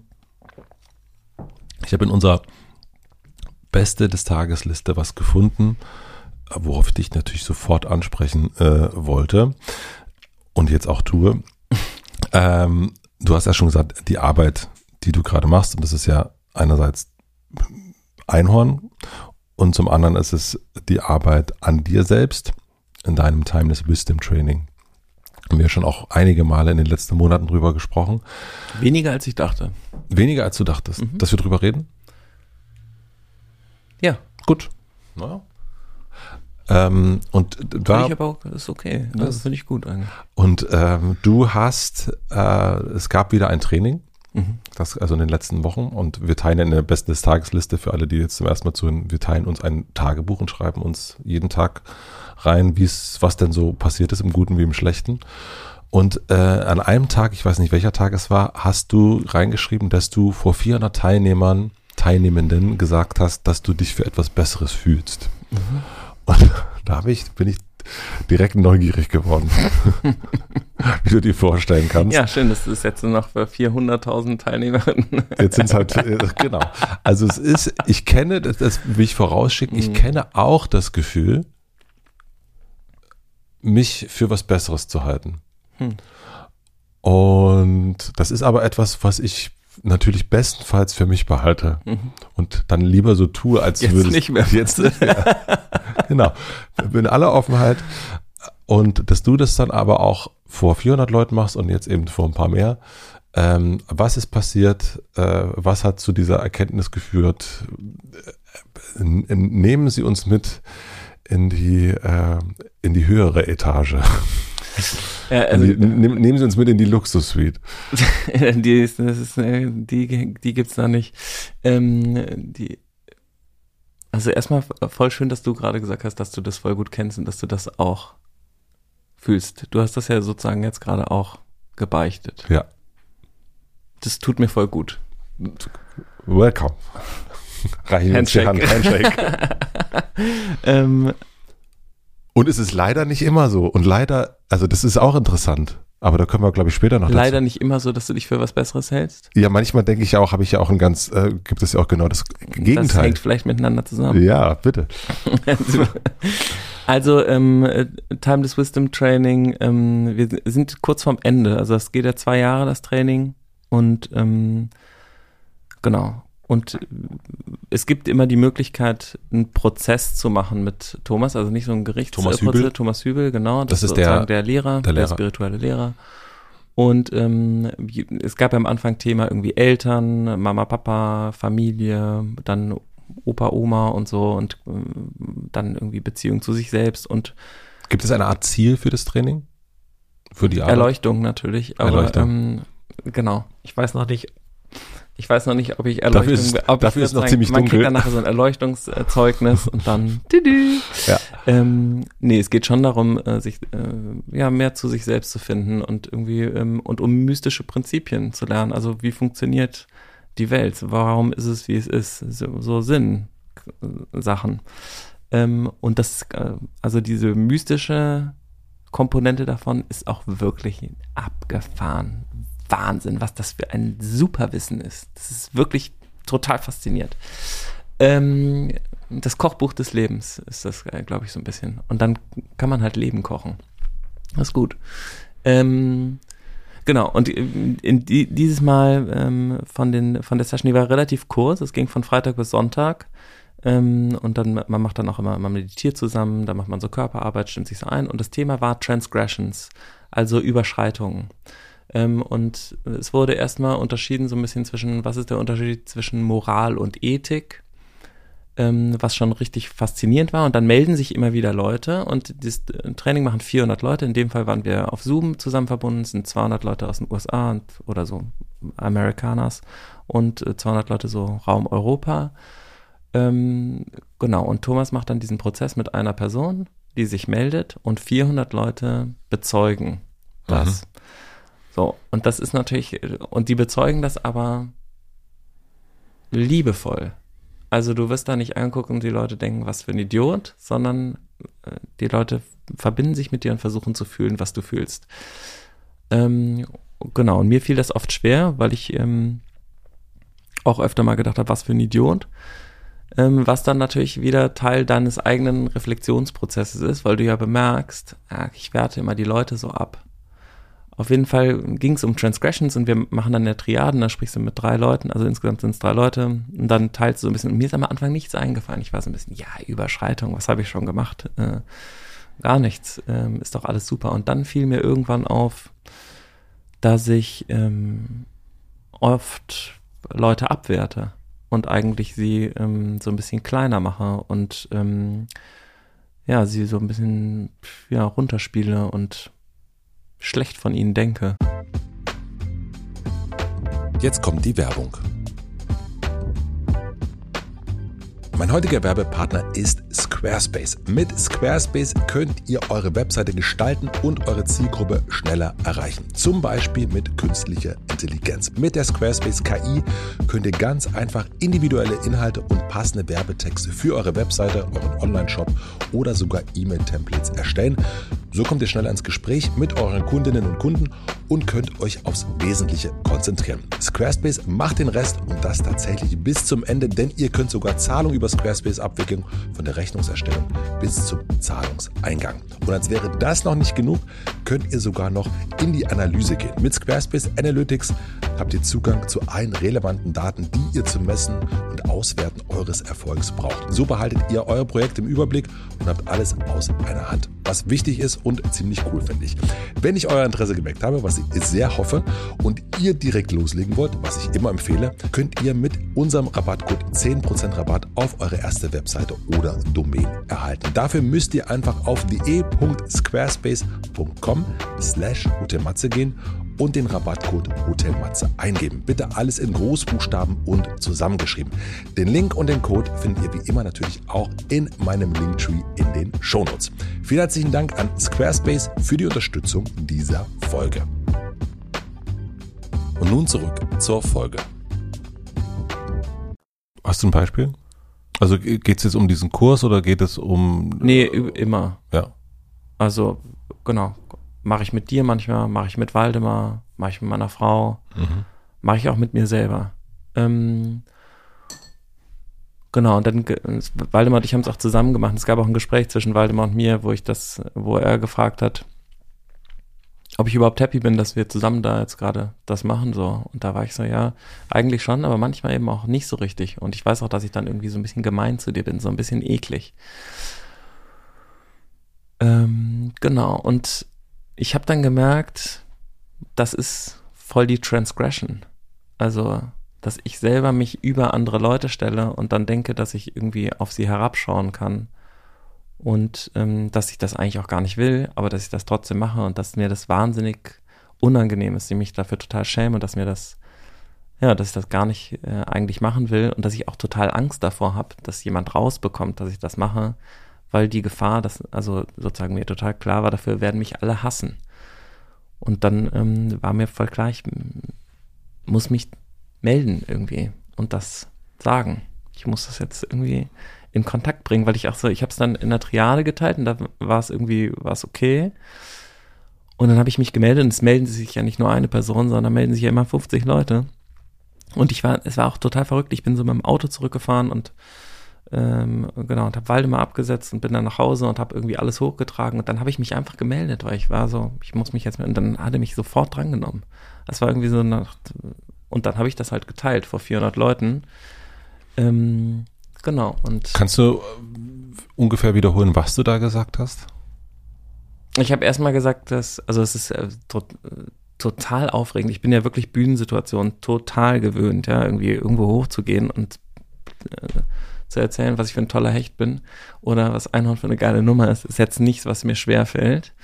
Ich habe in unserer Beste des Tagesliste was gefunden, worauf ich dich natürlich sofort ansprechen äh, wollte und jetzt auch tue. Ähm, du hast ja schon gesagt, die Arbeit, die du gerade machst, und das ist ja einerseits Einhorn und zum anderen ist es die Arbeit an dir selbst in deinem Timeless Wisdom Training. Haben wir schon auch einige Male in den letzten Monaten drüber gesprochen. Weniger als ich dachte. Weniger als du dachtest, Mhm. dass wir drüber reden? Ja, Gut. Ja. Ähm, und finde da, ich aber auch, ist okay. Das Das- finde ich gut eigentlich. und ähm, du hast, äh, es gab wieder ein Training, Mhm. das, also in den letzten Wochen, und wir teilen in der Besten des Tagesliste für alle, die jetzt zum ersten Mal zuhören, wir teilen uns ein Tagebuch und schreiben uns jeden Tag rein, wie es, was denn so passiert ist, im Guten wie im Schlechten. Und äh, an einem Tag, ich weiß nicht welcher Tag es war, hast du reingeschrieben, dass du vor 400 Teilnehmern, Teilnehmenden gesagt hast, dass du dich für etwas Besseres fühlst. Und da ich, bin ich direkt neugierig geworden, wie du dir vorstellen kannst. Ja, schön, das ist jetzt noch für 400.000 Teilnehmerinnen. Jetzt sind es halt, äh, genau. Also es ist, ich kenne, das, das will ich vorausschicken, ich Mhm. kenne auch das Gefühl, mich für was Besseres zu halten. Hm. Und das ist aber etwas, was ich natürlich bestenfalls für mich behalte Mhm. und dann lieber so tue, als Jetzt würde nicht mehr. Jetzt, ja. genau. In aller Offenheit. Und dass du das dann aber auch vor 400 Leuten machst und jetzt eben vor ein paar mehr. Ähm, was ist passiert? Äh, was hat zu dieser Erkenntnis geführt? Äh, n- nehmen Sie uns mit in die, äh, in die höhere Etage. Ja, Also, also, nehm, nehmen Sie uns mit in die Luxussuite. die, ist, das ist, äh, die, die gibt's da nicht. Ähm, die, also erstmal voll schön, dass du gerade gesagt hast, dass du das voll gut kennst und dass du das auch fühlst. Du hast das ja sozusagen jetzt gerade auch gebeichtet. Ja. Das tut mir voll gut. Welcome. Reichen die Hand. Handshake. Ähm, Und es ist leider nicht immer so. Und leider, also das ist auch interessant. Aber da können wir, glaube ich, später noch leider dazu. nicht immer so, dass du dich für was Besseres hältst. Ja, manchmal denke ich auch, habe ich ja auch ein ganz, äh, gibt es ja auch genau das Das Gegenteil. hängt vielleicht miteinander zusammen. Ja, bitte. Also, Also ähm, äh, Timeless Wisdom Training, ähm, wir sind kurz vorm Ende. Also es geht ja zwei Jahre, das Training. Und ähm, genau. Und es gibt immer die Möglichkeit, einen Prozess zu machen mit Thomas, also nicht so ein Gerichtsprozess. Thomas Hübel. Thomas Hübel, genau. Das ist der- der Lehrer, der der, Lehrer. spirituelle Lehrer. Und ähm, es gab ja am Anfang Thema irgendwie Eltern, Mama, Papa, Familie, dann Opa, Oma und so und ähm, dann irgendwie Beziehung zu sich selbst und Gibt es eine Art Ziel für das Training? Für die Arbeit? Erleuchtung natürlich. Aber Erleuchtung. Ähm, genau. Ich weiß noch nicht. Ich weiß noch nicht, ob ich Dafür Erleuchtung. ist- ob dafür ist noch sozusagen- ziemlich Man dunkel. kriegt dann nachher so ein Erleuchtungszeugnis und dann. Tüdü. Ja. Ähm, nee, es geht schon darum, äh, sich äh, ja mehr zu sich selbst zu finden und irgendwie ähm, und um mystische Prinzipien zu lernen. Also wie funktioniert die Welt? Warum ist es, wie es ist? So, so Sinn äh, Sachen. Ähm, und das, äh, also diese mystische Komponente davon ist auch wirklich abgefahren. Wahnsinn, was das für ein Superwissen ist. Das ist wirklich total faszinierend. Ähm, das Kochbuch des Lebens ist das, äh, glaube ich, so ein bisschen. Und dann kann man halt Leben kochen. Das ist gut. Ähm, genau, und in, in die, dieses Mal ähm, von, den, von der Session, die war relativ kurz. Es ging von Freitag bis Sonntag. Ähm, und dann, man macht dann auch immer, man meditiert zusammen, dann macht man so Körperarbeit, stimmt sich so ein. Und das Thema war Transgressions, also Überschreitungen. Ähm, und es wurde erstmal unterschieden so ein bisschen zwischen, was ist der Unterschied zwischen Moral und Ethik, ähm, was schon richtig faszinierend war. Und dann melden sich immer wieder Leute und das äh, Training machen 400 Leute. In dem Fall waren wir auf Zoom zusammen verbunden, sind 200 Leute aus den USA und, oder so Amerikaners und äh, 200 Leute so Raum Europa. Ähm, genau, und Thomas macht dann diesen Prozess mit einer Person, die sich meldet und 400 Leute bezeugen das. So, und das ist natürlich, und die bezeugen das aber liebevoll. Also du wirst da nicht angeguckt und die Leute denken, was für ein Idiot, sondern äh, die Leute verbinden sich mit dir und versuchen zu fühlen, was du fühlst. Ähm, genau, und mir fiel das oft schwer, weil ich ähm, auch öfter mal gedacht habe, was für ein Idiot. Ähm, was dann natürlich wieder Teil deines eigenen Reflexionsprozesses ist, weil du ja bemerkst, ah, ich werte immer die Leute so ab. Auf jeden Fall ging es um Transgressions und wir machen dann eine Triaden, da sprichst du mit drei Leuten, also insgesamt sind es drei Leute und dann teilst du so ein bisschen, und mir ist am Anfang nichts eingefallen, ich war so ein bisschen, ja, Überschreitung, was habe ich schon gemacht? Äh, gar nichts, ähm, ist doch alles super. Und dann fiel mir irgendwann auf, dass ich ähm, oft Leute abwerte und eigentlich sie ähm, so ein bisschen kleiner mache und ähm, ja, sie so ein bisschen ja, runterspiele und schlecht von ihnen denke. Jetzt kommt die Werbung. Mein heutiger Werbepartner ist Squarespace. Mit Squarespace könnt ihr eure Webseite gestalten und eure Zielgruppe schneller erreichen. Zum Beispiel mit künstlicher Intelligenz. Mit der Squarespace KI könnt ihr ganz einfach individuelle Inhalte und passende Werbetexte für eure Webseite, euren Online-Shop oder sogar E-Mail-Templates erstellen. So kommt ihr schneller ins Gespräch mit euren Kundinnen und Kunden und könnt euch aufs Wesentliche konzentrieren. Squarespace macht den Rest und das tatsächlich bis zum Ende, denn ihr könnt sogar Zahlungen über Squarespace abwickeln, von der Rechnungserstellung bis zum Zahlungseingang. Und als wäre das noch nicht genug, könnt ihr sogar noch in die Analyse gehen. Mit Squarespace Analytics habt ihr Zugang zu allen relevanten Daten, die ihr zum Messen und Auswerten eures Erfolgs braucht. So behaltet ihr euer Projekt im Überblick und habt alles aus einer Hand. Was wichtig ist und ziemlich cool finde ich. Wenn ich euer Interesse geweckt habe, was ich sehr hoffe, und ihr direkt loslegen wollt, was ich immer empfehle, könnt ihr mit unserem Rabattcode 10% Rabatt auf eure erste Webseite oder Domain erhalten. Dafür müsst ihr einfach auf de.squarespace.com slash hotelmatze gehen und den Rabattcode Hotelmatze eingeben. Bitte alles in Großbuchstaben und zusammengeschrieben. Den Link und den Code findet ihr wie immer natürlich auch in meinem Linktree in den Shownotes. Vielen herzlichen Dank an Squarespace für die Unterstützung dieser Folge. Und nun zurück zur Folge. Hast du ein Beispiel? Also geht es jetzt um diesen Kurs oder geht es um... Nee, immer. Ja. Also, genau. Mache ich mit dir manchmal, mache ich mit Waldemar, mache ich mit meiner Frau, Mhm. mache ich auch mit mir selber. Ähm, Genau, und dann, Waldemar und ich haben es auch zusammen gemacht. Es gab auch ein Gespräch zwischen Waldemar und mir, wo ich das, wo er gefragt hat, ob ich überhaupt happy bin, dass wir zusammen da jetzt gerade das machen, so. Und da war ich so, ja, eigentlich schon, aber manchmal eben auch nicht so richtig. Und ich weiß auch, dass ich dann irgendwie so ein bisschen gemein zu dir bin, so ein bisschen eklig. Ähm, genau, und ich habe dann gemerkt, das ist voll die Transgression. Also, dass ich selber mich über andere Leute stelle und dann denke, dass ich irgendwie auf sie herabschauen kann und ähm, dass ich das eigentlich auch gar nicht will, aber dass ich das trotzdem mache und dass mir das wahnsinnig unangenehm ist, ich mich dafür total schäme und dass mir das, ja, dass ich das gar nicht äh, eigentlich machen will und dass ich auch total Angst davor habe, dass jemand rausbekommt, dass ich das mache, weil die Gefahr, dass, also sozusagen mir total klar war, dafür werden mich alle hassen. Und dann ähm, war mir voll klar, ich muss mich melden irgendwie und das sagen. Ich muss das jetzt irgendwie in Kontakt bringen, weil ich auch so, ich habe es dann in der Triade geteilt und da war es irgendwie, war es okay. Und dann habe ich mich gemeldet und es melden sich ja nicht nur eine Person, sondern melden sich ja immer 50 Leute. Und ich war, es war auch total verrückt. Ich bin so mit dem Auto zurückgefahren und ähm, genau, und habe Waldemar abgesetzt und bin dann nach Hause und habe irgendwie alles hochgetragen. Und dann habe ich mich einfach gemeldet, weil ich war so, ich muss mich jetzt, und dann hat er mich sofort drangenommen. Das war irgendwie so nach, und dann habe ich das halt geteilt vor 400 Leuten. Ähm, genau. Und Kannst du äh, ungefähr wiederholen, was du da gesagt hast? Ich habe erstmal gesagt, dass, also es ist äh, to total aufregend. Ich bin ja wirklich Bühnensituationen total gewöhnt, ja, irgendwie irgendwo hochzugehen und äh, zu erzählen, was ich für ein toller Hecht bin oder was Einhorn für eine geile Nummer ist, ist jetzt nichts, was mir schwer fällt.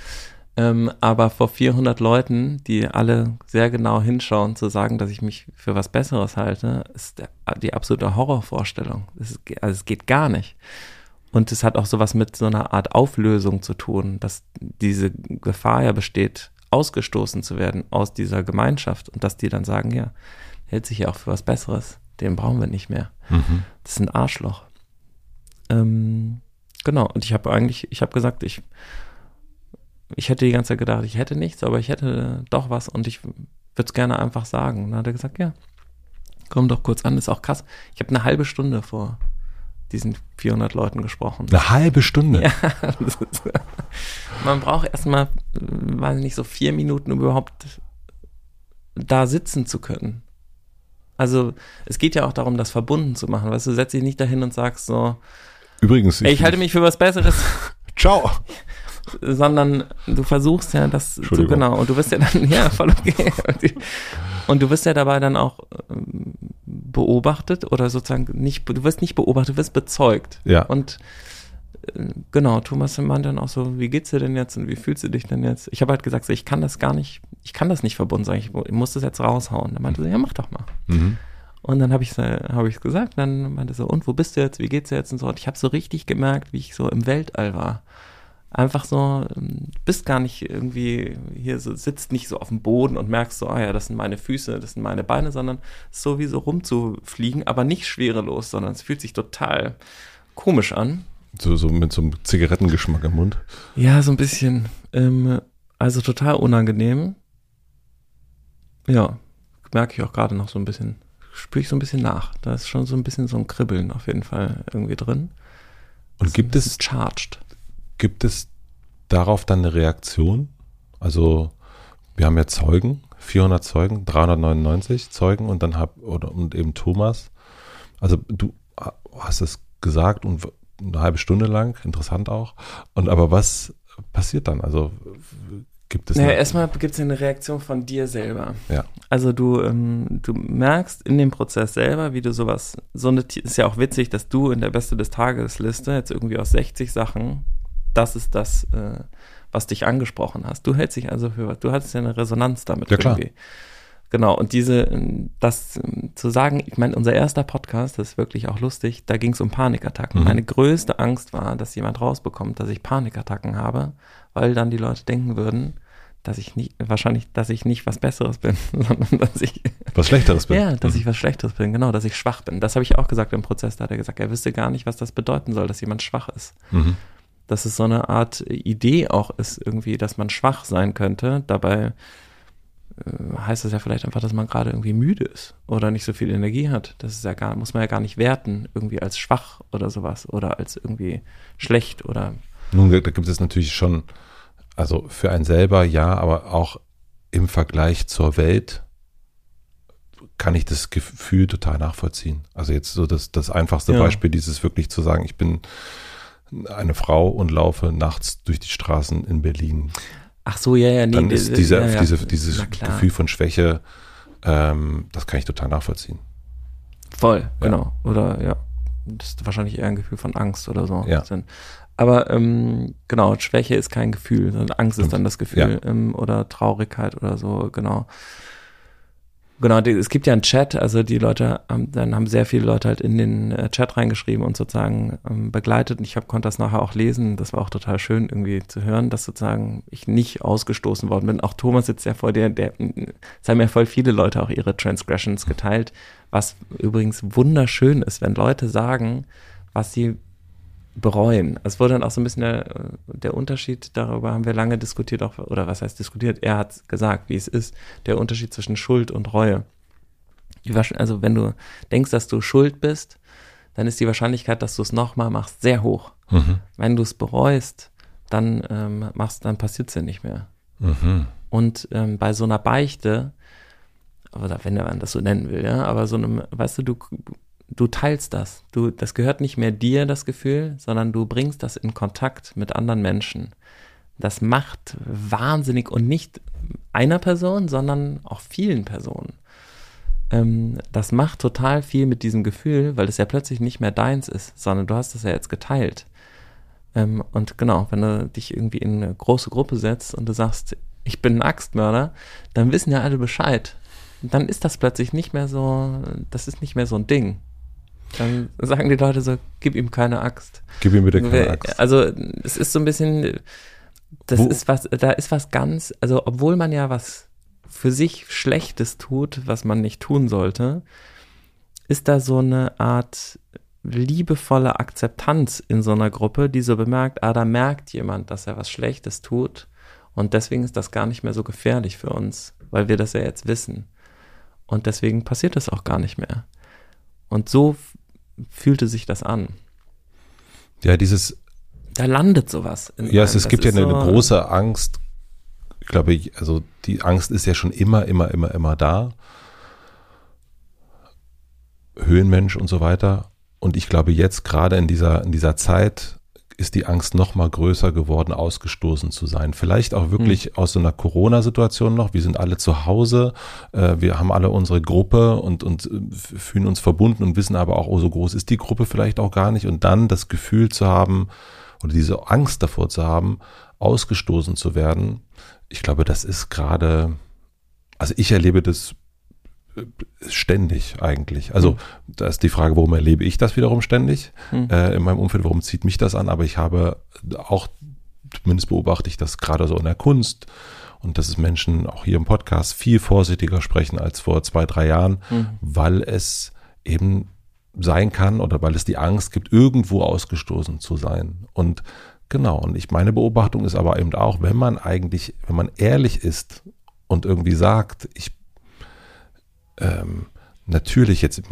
Ähm, aber vor 400 Leuten, die alle sehr genau hinschauen, zu sagen, dass ich mich für was Besseres halte, ist die absolute Horrorvorstellung. Es, also es geht gar nicht. Und es hat auch sowas mit so einer Art Auflösung zu tun, dass diese Gefahr ja besteht, ausgestoßen zu werden aus dieser Gemeinschaft und dass die dann sagen, ja, hält sich ja auch für was Besseres, den brauchen wir nicht mehr. Mhm. Das ist ein Arschloch. Ähm, genau, und ich habe eigentlich, ich habe gesagt, ich ich hätte die ganze Zeit gedacht, ich hätte nichts, aber ich hätte doch was und ich würde es gerne einfach sagen. Und dann hat er gesagt, ja, komm doch kurz an, ist auch krass. Ich habe eine halbe Stunde vor diesen 400 Leuten gesprochen. Eine halbe Stunde? Ja. Ist, man braucht erstmal, weiß ich nicht, so vier Minuten, um überhaupt da sitzen zu können. Also es geht ja auch darum, das verbunden zu machen. Weißt du, setz dich nicht dahin und sagst so, Übrigens, ich, ey, ich halte mich für was Besseres. Ciao sondern du versuchst ja das zu, genau, und du wirst ja dann, ja, voll okay. Und du wirst ja dabei dann auch ähm, beobachtet oder sozusagen nicht, du wirst nicht beobachtet, du wirst bezeugt. Ja. Und genau, Thomas meinte dann auch so, wie geht's dir denn jetzt und wie fühlst du dich denn jetzt? Ich habe halt gesagt, so, ich kann das gar nicht, ich kann das nicht verbunden sein, ich, ich muss das jetzt raushauen. Dann meinte er so, ja, mach doch mal. Mhm. Und dann habe ich hab ich gesagt, dann meinte so, und wo bist du jetzt, wie geht's dir jetzt und so. Und ich habe so richtig gemerkt, wie ich so im Weltall war einfach so, ähm, bist gar nicht irgendwie hier so, sitzt nicht so auf dem Boden und merkst so, ah ja, das sind meine Füße, das sind meine Beine, sondern so wie so rumzufliegen, aber nicht schwerelos, sondern es fühlt sich total komisch an. So, so mit so einem Zigarettengeschmack im Mund. Ja, so ein bisschen. Ähm, also total unangenehm. Ja, merke ich auch gerade noch so ein bisschen, spüre ich so ein bisschen nach. Da ist schon so ein bisschen so ein Kribbeln auf jeden Fall irgendwie drin. Und gibt es charged? Gibt es darauf dann eine Reaktion? Also wir haben ja Zeugen, 400 Zeugen, 399 Zeugen und dann hab oder und eben Thomas. Also du hast es gesagt und eine halbe Stunde lang, interessant auch. Und aber was passiert dann? Also gibt es. Naja, erstmal gibt es eine Reaktion von dir selber. Ja. Also du, ähm, du merkst in dem Prozess selber, wie du sowas, so eine, ist ja auch witzig, dass du in der Beste des Tages Liste jetzt irgendwie aus 60 Sachen das ist das, äh, was dich angesprochen hast. Du hältst dich also für, du hattest ja eine Resonanz damit ja, klar. Genau, und diese, das zu sagen, ich meine, unser erster Podcast, das ist wirklich auch lustig, da ging es um Panikattacken. Mhm. Meine größte Angst war, dass jemand rausbekommt, dass ich Panikattacken habe, weil dann die Leute denken würden, dass ich nicht, wahrscheinlich, dass ich nicht was Besseres bin, sondern dass ich. Was Schlechteres bin. Ja, dass mhm. ich was Schlechteres bin, genau, dass ich schwach bin. Das habe ich auch gesagt im Prozess, da hat er gesagt, er wüsste gar nicht, was das bedeuten soll, dass jemand schwach ist. Mhm dass es so eine Art Idee auch ist, irgendwie, dass man schwach sein könnte. Dabei heißt das ja vielleicht einfach, dass man gerade irgendwie müde ist oder nicht so viel Energie hat. Das ist ja gar, muss man ja gar nicht werten, irgendwie als schwach oder sowas oder als irgendwie schlecht oder. Nun, da gibt es natürlich schon, also für einen selber ja, aber auch im Vergleich zur Welt kann ich das Gefühl total nachvollziehen. Also jetzt so das, das einfachste ja. Beispiel, dieses wirklich zu sagen, ich bin eine Frau und laufe nachts durch die Straßen in Berlin. Ach so, ja, ja, nee. Dann ist diese, ja, ja. Diese, dieses Gefühl von Schwäche, ähm, das kann ich total nachvollziehen. Voll, ja. genau. Oder ja, das ist wahrscheinlich eher ein Gefühl von Angst oder so. Ja. Aber ähm, genau, Schwäche ist kein Gefühl, sondern Angst ist dann das Gefühl ähm, oder Traurigkeit oder so, genau. Genau, es gibt ja einen Chat, also die Leute haben, dann haben sehr viele Leute halt in den äh, Chat reingeschrieben und sozusagen ähm, begleitet. Und ich hab, konnte das nachher auch lesen. Das war auch total schön irgendwie zu hören, dass sozusagen ich nicht ausgestoßen worden bin. Auch Thomas sitzt ja vor dir, der, es haben ja voll viele Leute auch ihre Transgressions geteilt, was übrigens wunderschön ist, wenn Leute sagen, was sie bereuen. Es wurde dann auch so ein bisschen der, der, Unterschied, darüber haben wir lange diskutiert, auch, oder was heißt diskutiert, er hat gesagt, wie es ist, der Unterschied zwischen Schuld und Reue. Also wenn du denkst, dass du schuld bist, dann ist die Wahrscheinlichkeit, dass du es nochmal machst, sehr hoch. Mhm. Wenn du es bereust, dann ähm, machst, dann passiert es ja nicht mehr. Mhm. Und ähm, bei so einer Beichte, oder wenn man das so nennen will, ja, aber so einem, weißt du, du du teilst das. Du, das gehört nicht mehr dir, das Gefühl, sondern du bringst das in Kontakt mit anderen Menschen. Das macht wahnsinnig und nicht einer Person, sondern auch vielen Personen. Ähm, das macht total viel mit diesem Gefühl, weil es ja plötzlich nicht mehr deins ist, sondern du hast es ja jetzt geteilt. Ähm, und genau, wenn du dich irgendwie in eine große Gruppe setzt und du sagst, ich bin ein Axtmörder, dann wissen ja alle Bescheid. dann ist das plötzlich nicht mehr so, das ist nicht mehr so ein Ding. Dann sagen die Leute so, gib ihm keine Axt. Gib ihm bitte keine Axt. Also es ist so ein bisschen, das Wo? ist was, da ist was ganz, also obwohl man ja was für sich Schlechtes tut, was man nicht tun sollte, ist da so eine Art liebevolle Akzeptanz in so einer Gruppe, die so bemerkt, ah, da merkt jemand, dass er was Schlechtes tut und deswegen ist das gar nicht mehr so gefährlich für uns, weil wir das ja jetzt wissen. Und deswegen passiert das auch gar nicht mehr. Und so fühlte sich das an. Ja, dieses. Da landet sowas. ja, es, es gibt ja eine, so große Angst. Ich glaube, also die Angst ist ja schon immer, immer, immer, immer da. Höhenmensch und so weiter. Und ich glaube, jetzt gerade in dieser, in dieser Zeit ist die Angst noch mal größer geworden, ausgestoßen zu sein. Vielleicht auch wirklich mhm. aus so einer Corona-Situation noch. Wir sind alle zu Hause, äh, wir haben alle unsere Gruppe und, und äh, fühlen uns verbunden und wissen aber auch, oh, so groß ist die Gruppe vielleicht auch gar nicht. Und dann das Gefühl zu haben oder diese Angst davor zu haben, ausgestoßen zu werden, ich glaube, das ist gerade, also ich erlebe das ständig eigentlich. Also mhm. da ist die Frage, warum erlebe ich das wiederum ständig mhm. äh, in meinem Umfeld, warum zieht mich das an, aber ich habe auch, zumindest beobachte ich das gerade so in der Kunst und dass es Menschen auch hier im Podcast viel vorsichtiger sprechen als vor zwei, drei Jahren, mhm. weil es eben sein kann oder weil es die Angst gibt, irgendwo ausgestoßen zu sein. Und genau, und ich meine Beobachtung ist aber eben auch, wenn man eigentlich, wenn man ehrlich ist und irgendwie sagt, ich ähm, natürlich jetzt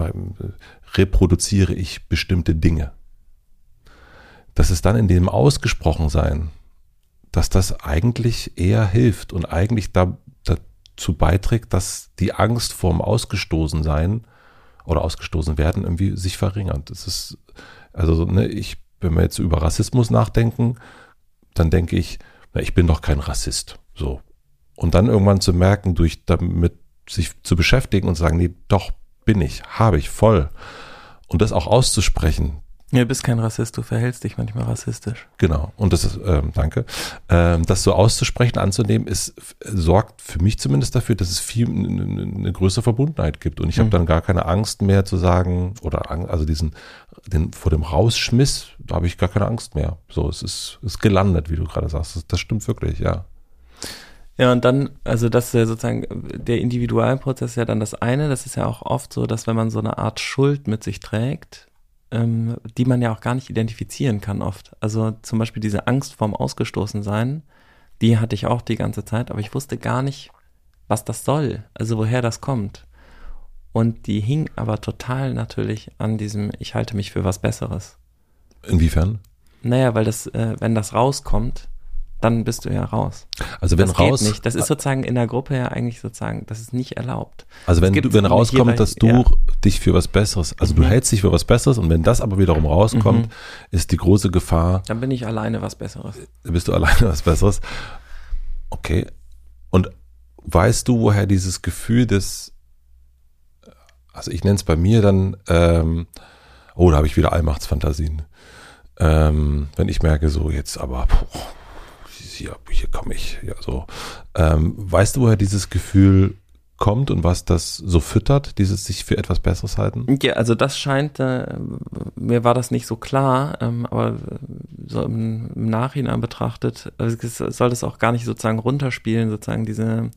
reproduziere ich bestimmte Dinge. Dass es dann in dem Ausgesprochensein, dass das eigentlich eher hilft und eigentlich da, dazu beiträgt, dass die Angst vorm Ausgestoßensein oder ausgestoßen werden irgendwie sich verringert. Das ist, also, ne, ich, wenn wir jetzt über Rassismus nachdenken, dann denke ich, na, ich bin doch kein Rassist. So. Und dann irgendwann zu merken, durch damit sich zu beschäftigen und zu sagen, nee, doch bin ich, habe ich voll. Und das auch auszusprechen. Ja, du bist kein Rassist, du verhältst dich manchmal rassistisch. Genau. Und das ist, ähm, danke. Ähm, das so auszusprechen, anzunehmen, ist, sorgt für mich zumindest dafür, dass es viel eine größere Verbundenheit gibt. Und ich mhm. habe dann gar keine Angst mehr zu sagen, oder also diesen, den, vor dem Rausschmiss, da habe ich gar keine Angst mehr. So, es ist, ist gelandet, wie du gerade sagst. Das, das stimmt wirklich, ja. Ja, und dann, also das ist ja sozusagen, der Individualprozess ist ja dann das eine, das ist ja auch oft so, dass wenn man so eine Art Schuld mit sich trägt, ähm, die man ja auch gar nicht identifizieren kann oft. Also zum Beispiel diese Angst vorm Ausgestoßensein, die hatte ich auch die ganze Zeit, aber ich wusste gar nicht, was das soll, also woher das kommt. Und die hing aber total natürlich an diesem, ich halte mich für was Besseres. Inwiefern? Naja, weil das, äh, wenn das rauskommt, dann bist du ja raus. Also wenn das raus, geht nicht. Das ist sozusagen in der Gruppe ja eigentlich sozusagen, das ist nicht erlaubt. also wenn du, wenn rauskommt, dass du Hierarchie, dich für was Besseres, also du Mhm. hältst dich für was Besseres und wenn das aber wiederum rauskommt, Mhm. ist die große Gefahr, Dann bin ich alleine was Besseres. bist du alleine was Besseres. Okay. Und weißt du, woher dieses Gefühl des, also ich nenne es bei mir dann, ähm, oh, da habe ich wieder Allmachtsfantasien. Ähm, wenn ich merke, so jetzt aber, boah, hier, hier komme ich, ja so. Ähm, weißt du, woher dieses Gefühl kommt und was das so füttert, dieses sich für etwas Besseres halten? Ja, also das scheint, äh, mir war das nicht so klar, ähm, aber so im, im Nachhinein betrachtet, also soll das auch gar nicht sozusagen runterspielen, sozusagen diese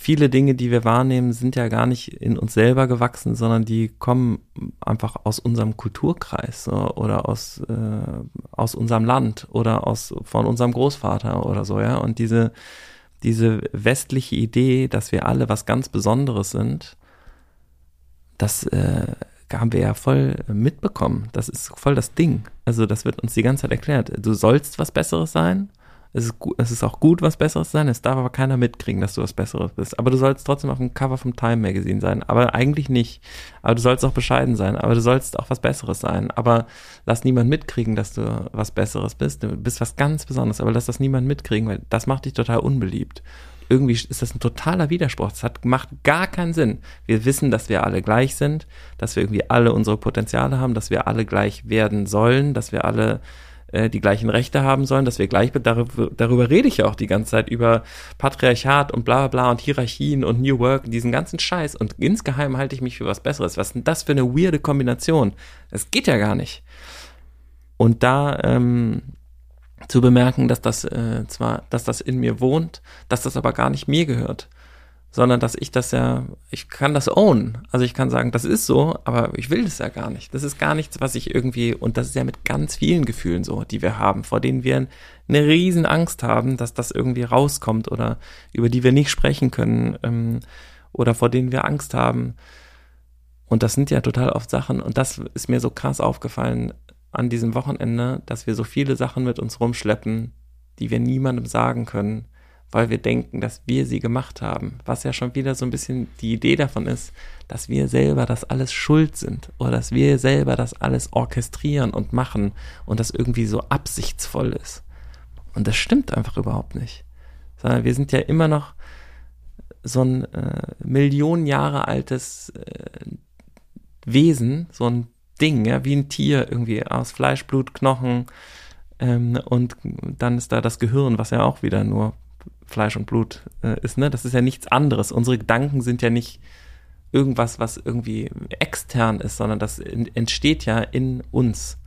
viele Dinge, die wir wahrnehmen, sind ja gar nicht in uns selber gewachsen, sondern die kommen einfach aus unserem Kulturkreis so, oder aus, äh, aus unserem Land oder aus von unserem Großvater oder so, ja. Und diese, diese westliche Idee, dass wir alle was ganz Besonderes sind, das äh, haben wir ja voll mitbekommen. Das ist voll das Ding. Also das wird uns die ganze Zeit erklärt. Du sollst was Besseres sein. Es ist, gu- es ist auch gut, was Besseres zu sein. Es darf aber keiner mitkriegen, dass du was Besseres bist. Aber du sollst trotzdem auf dem Cover vom Time Magazine sein. Aber eigentlich nicht. Aber du sollst auch bescheiden sein. Aber du sollst auch was Besseres sein. Aber lass niemand mitkriegen, dass du was Besseres bist. Du bist was ganz Besonderes. Aber lass das niemand mitkriegen, weil das macht dich total unbeliebt. Irgendwie ist das ein totaler Widerspruch. Das hat, macht gar keinen Sinn. Wir wissen, dass wir alle gleich sind, dass wir irgendwie alle unsere Potenziale haben, dass wir alle gleich werden sollen, dass wir alle äh, die gleichen Rechte haben sollen, dass wir gleich, darüber, darüber rede ich ja auch die ganze Zeit, über Patriarchat und bla bla und Hierarchien und New Work, diesen ganzen Scheiß und insgeheim halte ich mich für was Besseres. Was ist denn das für eine weirde Kombination? Das geht ja gar nicht. Und da ähm, zu bemerken, dass das äh, zwar, dass das in mir wohnt, dass das aber gar nicht mir gehört, sondern dass ich das ja, ich kann das own. Also ich kann sagen, das ist so, aber ich will das ja gar nicht. Das ist gar nichts, was ich irgendwie, und das ist ja mit ganz vielen Gefühlen so, die wir haben, vor denen wir eine riesen Angst haben, dass das irgendwie rauskommt oder über die wir nicht sprechen können ähm, oder vor denen wir Angst haben. Und das sind ja total oft Sachen, und das ist mir so krass aufgefallen an diesem Wochenende, dass wir so viele Sachen mit uns rumschleppen, die wir niemandem sagen können, weil wir denken, dass wir sie gemacht haben. Was ja schon wieder so ein bisschen die Idee davon ist, dass wir selber das alles schuld sind oder dass wir selber das alles orchestrieren und machen und das irgendwie so absichtsvoll ist. Und das stimmt einfach überhaupt nicht. Sondern wir sind ja immer noch so ein äh, Millionen Jahre altes äh, Wesen, so ein Ding, ja, wie ein Tier irgendwie aus Fleisch, Blut, Knochen ähm, und dann ist da das Gehirn, was ja auch wieder nur Fleisch und Blut äh, ist, ne? Das ist ja nichts anderes. Unsere Gedanken sind ja nicht irgendwas, was irgendwie extern ist, sondern das entsteht ja in uns.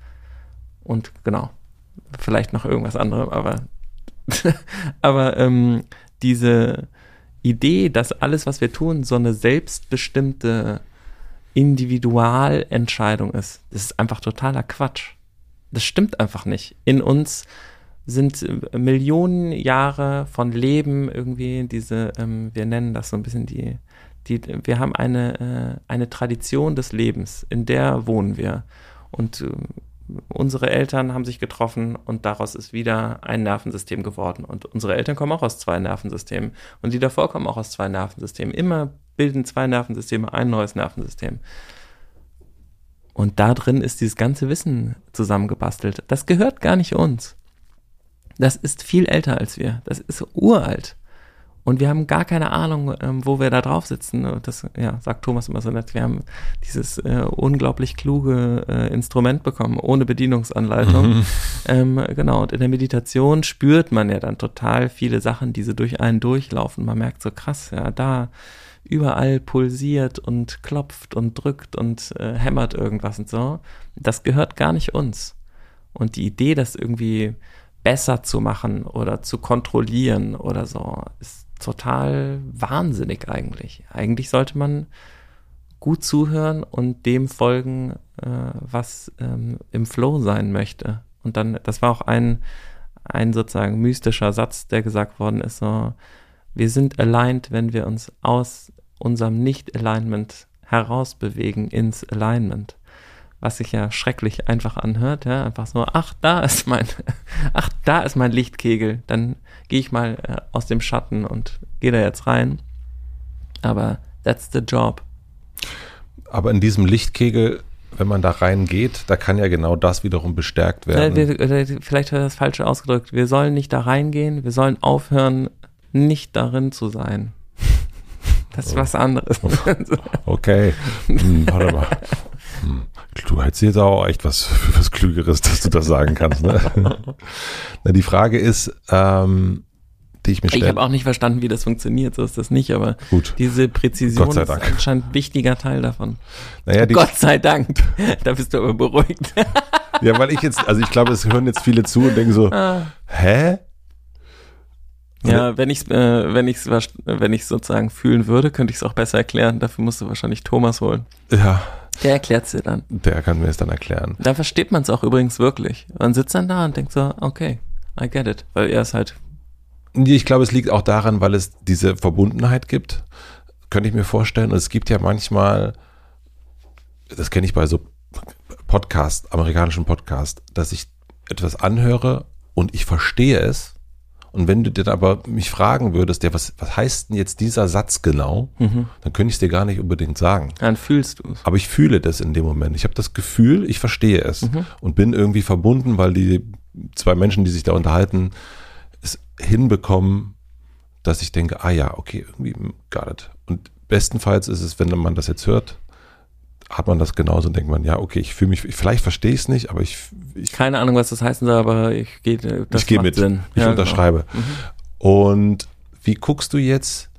Und genau, vielleicht noch irgendwas anderes, aber aber ähm, diese Idee, dass alles, was wir tun, so eine selbstbestimmte Individualentscheidung ist, das ist einfach totaler Quatsch. Das stimmt einfach nicht. In uns sind äh, Millionen Jahre von Leben irgendwie diese, ähm, wir nennen das so ein bisschen die, die, wir haben eine, äh, eine Tradition des Lebens, in der wohnen wir. Und äh, unsere Eltern haben sich getroffen und daraus ist wieder ein Nervensystem geworden. Und unsere Eltern kommen auch aus zwei Nervensystemen. Und die davor kommen auch aus zwei Nervensystemen. Immer bilden zwei Nervensysteme ein neues Nervensystem. Und da drin ist dieses ganze Wissen zusammengebastelt. Das gehört gar nicht uns. Das ist viel älter als wir. Das ist uralt. Und wir haben gar keine Ahnung, ähm, wo wir da drauf sitzen. Das ja, sagt Thomas immer so nett. Wir haben dieses äh, unglaublich kluge äh, Instrument bekommen, ohne Bedienungsanleitung. Mhm. Ähm, genau, und in der Meditation spürt man ja dann total viele Sachen, die so durch einen durchlaufen. Man merkt so krass, ja, da überall pulsiert und klopft und drückt und äh, hämmert irgendwas und so. Das gehört gar nicht uns. Und die Idee, das irgendwie besser zu machen oder zu kontrollieren oder so, ist total wahnsinnig eigentlich. Eigentlich sollte man gut zuhören und dem folgen, äh, was ähm, im Flow sein möchte. Und dann, das war auch ein, ein sozusagen mystischer Satz, der gesagt worden ist, so, wir sind aligned, wenn wir uns aus unserem Nicht-Alignment herausbewegen ins Alignment. Was sich ja schrecklich einfach anhört, ja, einfach so, ach, da ist mein, ach, da ist mein Lichtkegel, dann gehe ich mal äh, aus dem Schatten und gehe da jetzt rein. Aber that's the job. Aber in diesem Lichtkegel, wenn man da reingeht, da kann ja genau das wiederum bestärkt werden. Vielleicht hat er das falsche ausgedrückt. Wir sollen nicht da reingehen, wir sollen aufhören, nicht darin zu sein. Das ist was anderes. Okay, hm, warte mal. Hm. Du hättest jetzt auch echt was, was Klügeres, dass du das sagen kannst. Ne? Na, die Frage ist, ähm, die ich mir stelle. Ich habe auch nicht verstanden, wie das funktioniert, so ist das nicht, aber Gut. diese Präzision ist anscheinend ein wichtiger Teil davon. Naja, die, Gott sei Dank. Da bist du aber beruhigt. ja, weil ich jetzt, also ich glaube, es hören jetzt viele zu und denken so, Ah. hä? Ja, wenn ich äh, wenn ich's wenn ich sozusagen fühlen würde, könnte ich es auch besser erklären. Dafür musst du wahrscheinlich Thomas holen. Ja, Der erklärt dir dann. der kann mir es dann erklären. Da versteht man es auch übrigens wirklich. Man sitzt dann da und denkt so, okay, I get it, weil er ist halt Nee, Ich glaube, es liegt auch daran, weil es diese Verbundenheit gibt. Könnte ich mir vorstellen. Und es gibt ja manchmal, das kenne ich bei so Podcast, amerikanischen Podcast, dass ich etwas anhöre und ich verstehe es. Und wenn du dir dann aber mich fragen würdest, ja, was, was heißt denn jetzt dieser Satz genau, dann könnte ich es dir gar nicht unbedingt sagen. dann fühlst du es. Aber ich fühle das in dem Moment. Ich habe das Gefühl, ich verstehe es und bin irgendwie verbunden, weil die zwei Menschen, die sich da unterhalten, es hinbekommen, dass ich denke, ah ja, okay, irgendwie hm, got it. Und bestenfalls ist es, wenn man das jetzt hört, hat man das genauso und denkt man, ja, okay, ich fühle mich, vielleicht verstehe ich es nicht, aber ich, ich, Keine Ahnung, was das heißen soll, aber ich gehe das ich gehe mit, Sinn. ich Ja, unterschreibe. Und wie guckst du jetzt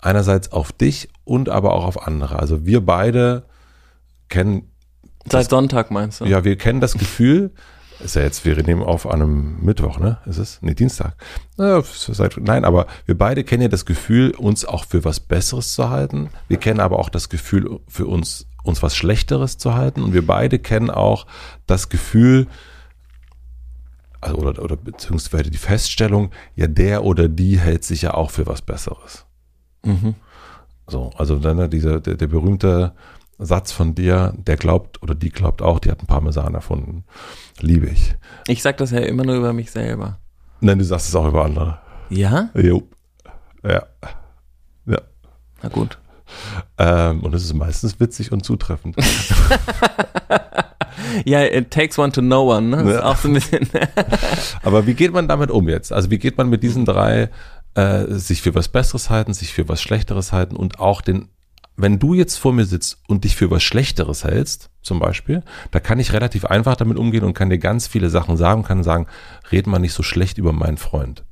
einerseits auf dich und aber auch auf andere? Also wir beide kennen Genau. Seit Sonntag meinst du? Ja, wir kennen das Gefühl. Ist ja jetzt, wir nehmen auf an einem Mittwoch, ne? Ist es? Nee, Dienstag. Nein, aber wir beide kennen ja das Gefühl, uns auch für was Besseres zu halten. Wir kennen aber auch das Gefühl, für uns, uns was Schlechteres zu halten. Und wir beide kennen auch das Gefühl, also, oder, oder beziehungsweise die Feststellung, ja, der oder die hält sich ja auch für was Besseres. Mhm. So, also dann ne, dieser, der, der berühmte Satz von dir, der glaubt oder die glaubt auch, die hat einen Parmesan erfunden. Liebe ich. Ich sag das ja immer nur über mich selber. Nein, du sagst es auch über andere. Ja? Jo. Ja. Ja. Na gut. Ähm, und es ist meistens witzig und zutreffend. Ja, it takes one to know one, ne? Das ist auch so ein bisschen. Aber wie geht man damit um jetzt? Also wie geht man mit diesen drei äh, sich für was Besseres halten, sich für was Schlechteres halten und auch den, wenn du jetzt vor mir sitzt und dich für was Schlechteres hältst, zum Beispiel, da kann ich relativ einfach damit umgehen und kann dir ganz viele Sachen sagen, kann sagen, red mal nicht so schlecht über meinen Freund.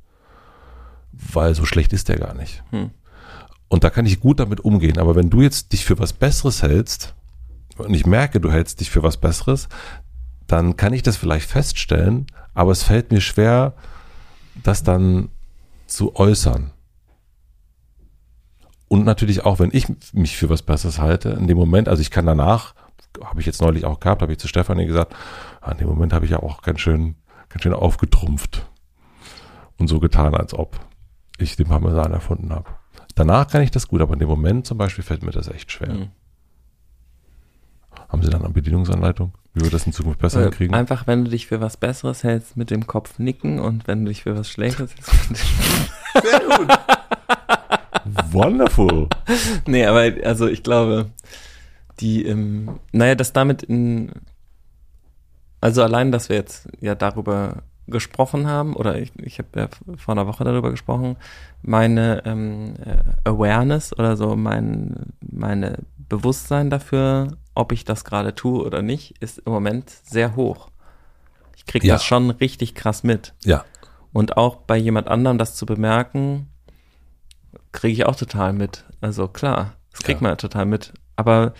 Weil so schlecht ist der gar nicht. Hm. Und da kann ich gut damit umgehen. Aber wenn du jetzt dich für was Besseres hältst, und ich merke, du hältst dich für was Besseres, dann kann ich das vielleicht feststellen, aber es fällt mir schwer, das dann zu äußern. Und natürlich auch, wenn ich mich für was Besseres halte, in dem Moment, also ich kann danach, habe ich jetzt neulich auch gehabt, habe ich zu Stefanie gesagt, ah, in dem Moment habe ich ja auch ganz schön, ganz schön aufgetrumpft und so getan, als ob ich den Parmesan erfunden habe. Danach kann ich das gut, aber in dem Moment zum Beispiel fällt mir das echt schwer. Mhm. Haben Sie dann eine Bedienungsanleitung, wie wir das in Zukunft besser Äh, hinkriegen? Einfach, wenn du dich für was Besseres hältst, mit dem Kopf nicken und wenn du dich für was Schlechtes hältst. mit dem- Sehr gut. Wonderful. nee, aber also ich glaube, die, ähm, naja, das damit in, also allein, dass wir jetzt ja darüber gesprochen haben, oder ich, ich habe ja vor einer Woche darüber gesprochen, meine ähm, äh, Awareness oder so, mein meine Bewusstsein dafür, ob ich das gerade tue oder nicht, ist im Moment sehr hoch. Ich kriege Ja. das schon richtig krass mit. Ja, Und auch bei jemand anderem das zu bemerken, kriege ich auch total mit. Also klar, das kriegt Ja. man ja total mit. Aber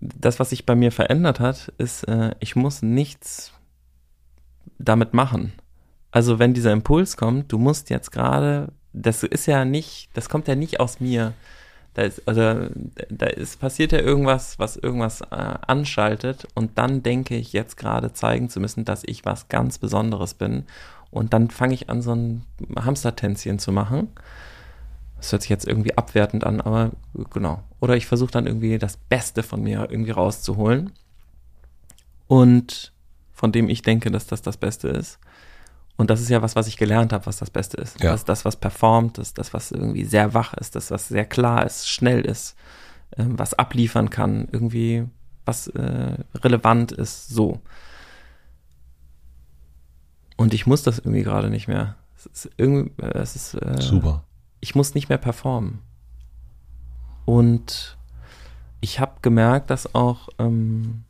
das, was sich bei mir verändert hat, ist, äh, ich muss nichts damit machen. Also wenn dieser Impuls kommt, du musst jetzt gerade, das ist ja nicht, das kommt ja nicht aus mir. Da ist, also, da ist, passiert ja irgendwas, was irgendwas äh, anschaltet und dann denke ich jetzt gerade zeigen zu müssen, dass ich was ganz Besonderes bin und dann fange ich an, so ein Hamstertänzchen zu machen Das hört sich jetzt irgendwie abwertend an, aber genau. Oder ich versuche dann irgendwie das Beste von mir irgendwie rauszuholen. Und von dem ich denke, dass das das Beste ist. Und das ist ja was, was ich gelernt habe, was das Beste ist. Ja. Das das, was performt ist, das, was irgendwie sehr wach ist, das, was sehr klar ist, schnell ist, ähm, was abliefern kann, irgendwie was äh, relevant ist, so. Und ich muss das irgendwie gerade nicht mehr. Es ist irgendwie, äh, es ist, äh, Super. Ich muss nicht mehr performen. Und ich habe gemerkt, dass auch ähm,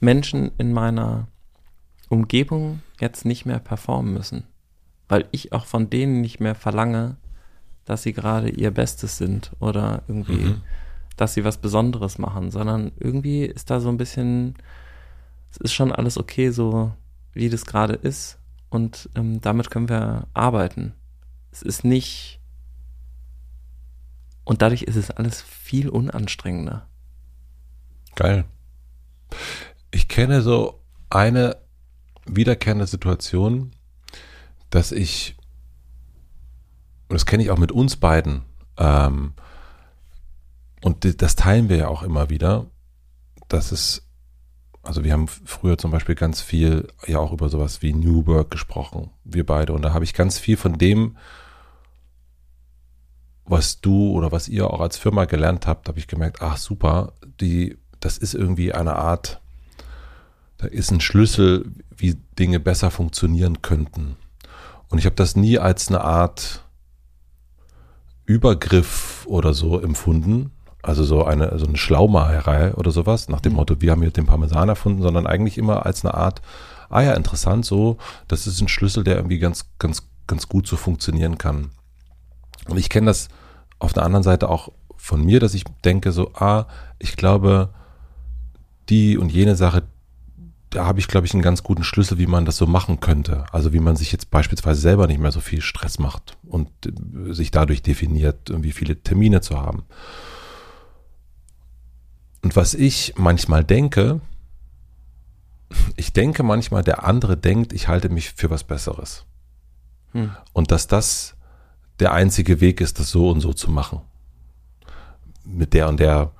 Menschen in meiner Umgebung jetzt nicht mehr performen müssen. Weil ich auch von denen nicht mehr verlange, dass sie gerade ihr Bestes sind oder irgendwie, Mhm. dass sie was Besonderes machen, sondern irgendwie ist da so ein bisschen, es ist schon alles okay, so wie das gerade ist und ähm, damit können wir arbeiten. Es ist nicht, und dadurch ist es alles viel unanstrengender. Geil. Ich kenne so eine wiederkehrende Situation, dass ich, und das kenne ich auch mit uns beiden, ähm, und das teilen wir ja auch immer wieder, dass es, also wir haben früher zum Beispiel ganz viel ja auch über sowas wie New Work gesprochen, wir beide, und da habe ich ganz viel von dem, was du oder was ihr auch als Firma gelernt habt, habe ich gemerkt, ach super, die, das ist irgendwie eine Art, da ist ein Schlüssel, wie Dinge besser funktionieren könnten. Und ich habe das nie als eine Art Übergriff oder so empfunden, also so eine, so eine Schlaumacherei oder sowas, nach dem Mhm. Motto, wir haben hier den Parmesan erfunden, sondern eigentlich immer als eine Art, ah ja, interessant, so, das ist ein Schlüssel, der irgendwie ganz, ganz, ganz gut so funktionieren kann. Und ich kenne das auf der anderen Seite auch von mir, dass ich denke so, ah, ich glaube, die und jene Sache, da habe ich, glaube ich, einen ganz guten Schlüssel, wie man das so machen könnte. Also wie man sich jetzt beispielsweise selber nicht mehr so viel Stress macht und äh, sich dadurch definiert, irgendwie viele Termine zu haben. Und was ich manchmal denke, ich denke manchmal, der andere denkt, ich halte mich für was Besseres. Hm. Und dass das der einzige Weg ist, das so und so zu machen. Mit der und der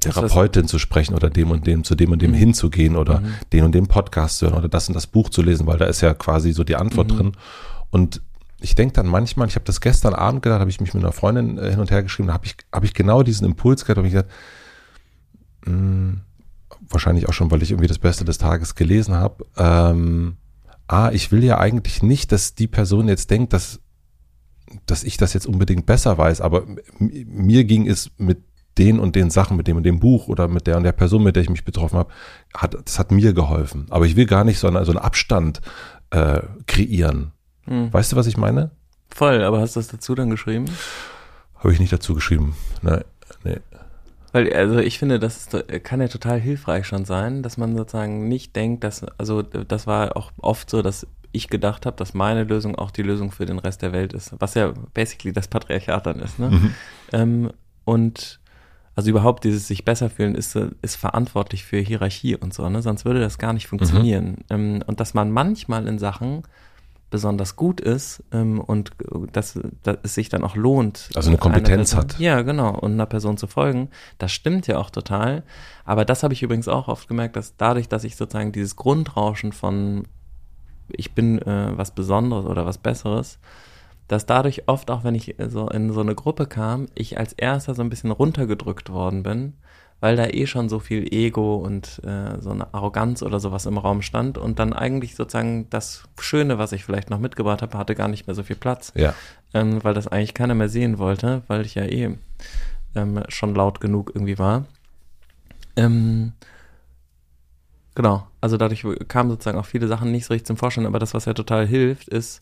Das heißt- Therapeutin zu sprechen oder dem und dem, zu dem und dem Mhm. hinzugehen oder Mhm. den und dem Podcast zu hören oder das und das Buch zu lesen, weil da ist ja quasi so die Antwort Mhm. drin. Und ich denke dann manchmal, ich habe das gestern Abend gedacht, habe ich mich mit einer Freundin äh, hin und her geschrieben, da habe ich, hab ich genau diesen Impuls gehabt, habe ich gesagt, mh, wahrscheinlich auch schon, weil ich irgendwie das Beste des Tages gelesen habe, ähm, ah, ich will ja eigentlich nicht, dass die Person jetzt denkt, dass, dass ich das jetzt unbedingt besser weiß, aber mir ging es mit den und den Sachen, mit dem und dem Buch oder mit der und der Person, mit der ich mich betroffen habe, hat, das hat mir geholfen. Aber ich will gar nicht so, eine, so einen Abstand äh, kreieren. Hm. Weißt du, was ich meine? Voll, aber hast du das dazu dann geschrieben? Habe ich nicht dazu geschrieben. Nein, nee. Weil, also ich finde, das ist, kann ja total hilfreich schon sein, dass man sozusagen nicht denkt, dass, also das war auch oft so, dass ich gedacht habe, dass meine Lösung auch die Lösung für den Rest der Welt ist, was ja basically das Patriarchat dann ist, ne? Mhm. Ähm, und also überhaupt dieses sich besser fühlen ist, ist verantwortlich für Hierarchie und so, ne? Sonst würde das gar nicht funktionieren. Ähm, und dass man manchmal in Sachen besonders gut ist ähm, und dass, dass es sich dann auch lohnt. Also eine Kompetenz Person, hat. Ja, genau. Und einer Person zu folgen, das stimmt ja auch total. Aber das habe ich übrigens auch oft gemerkt, dass dadurch, dass ich sozusagen dieses Grundrauschen von ich bin äh, was Besonderes oder was Besseres, dass dadurch oft, auch wenn ich so in so eine Gruppe kam, ich als erster so ein bisschen runtergedrückt worden bin, weil da eh schon so viel Ego und äh, so eine Arroganz oder sowas im Raum stand und dann eigentlich sozusagen das Schöne, was ich vielleicht noch mitgebracht habe, hatte gar nicht mehr so viel Platz, Ja. ähm, weil das eigentlich keiner mehr sehen wollte, weil ich ja eh ähm, schon laut genug irgendwie war. Ähm, genau, also dadurch kamen sozusagen auch viele Sachen nicht so richtig zum Vorschein, aber das, was ja total hilft, ist,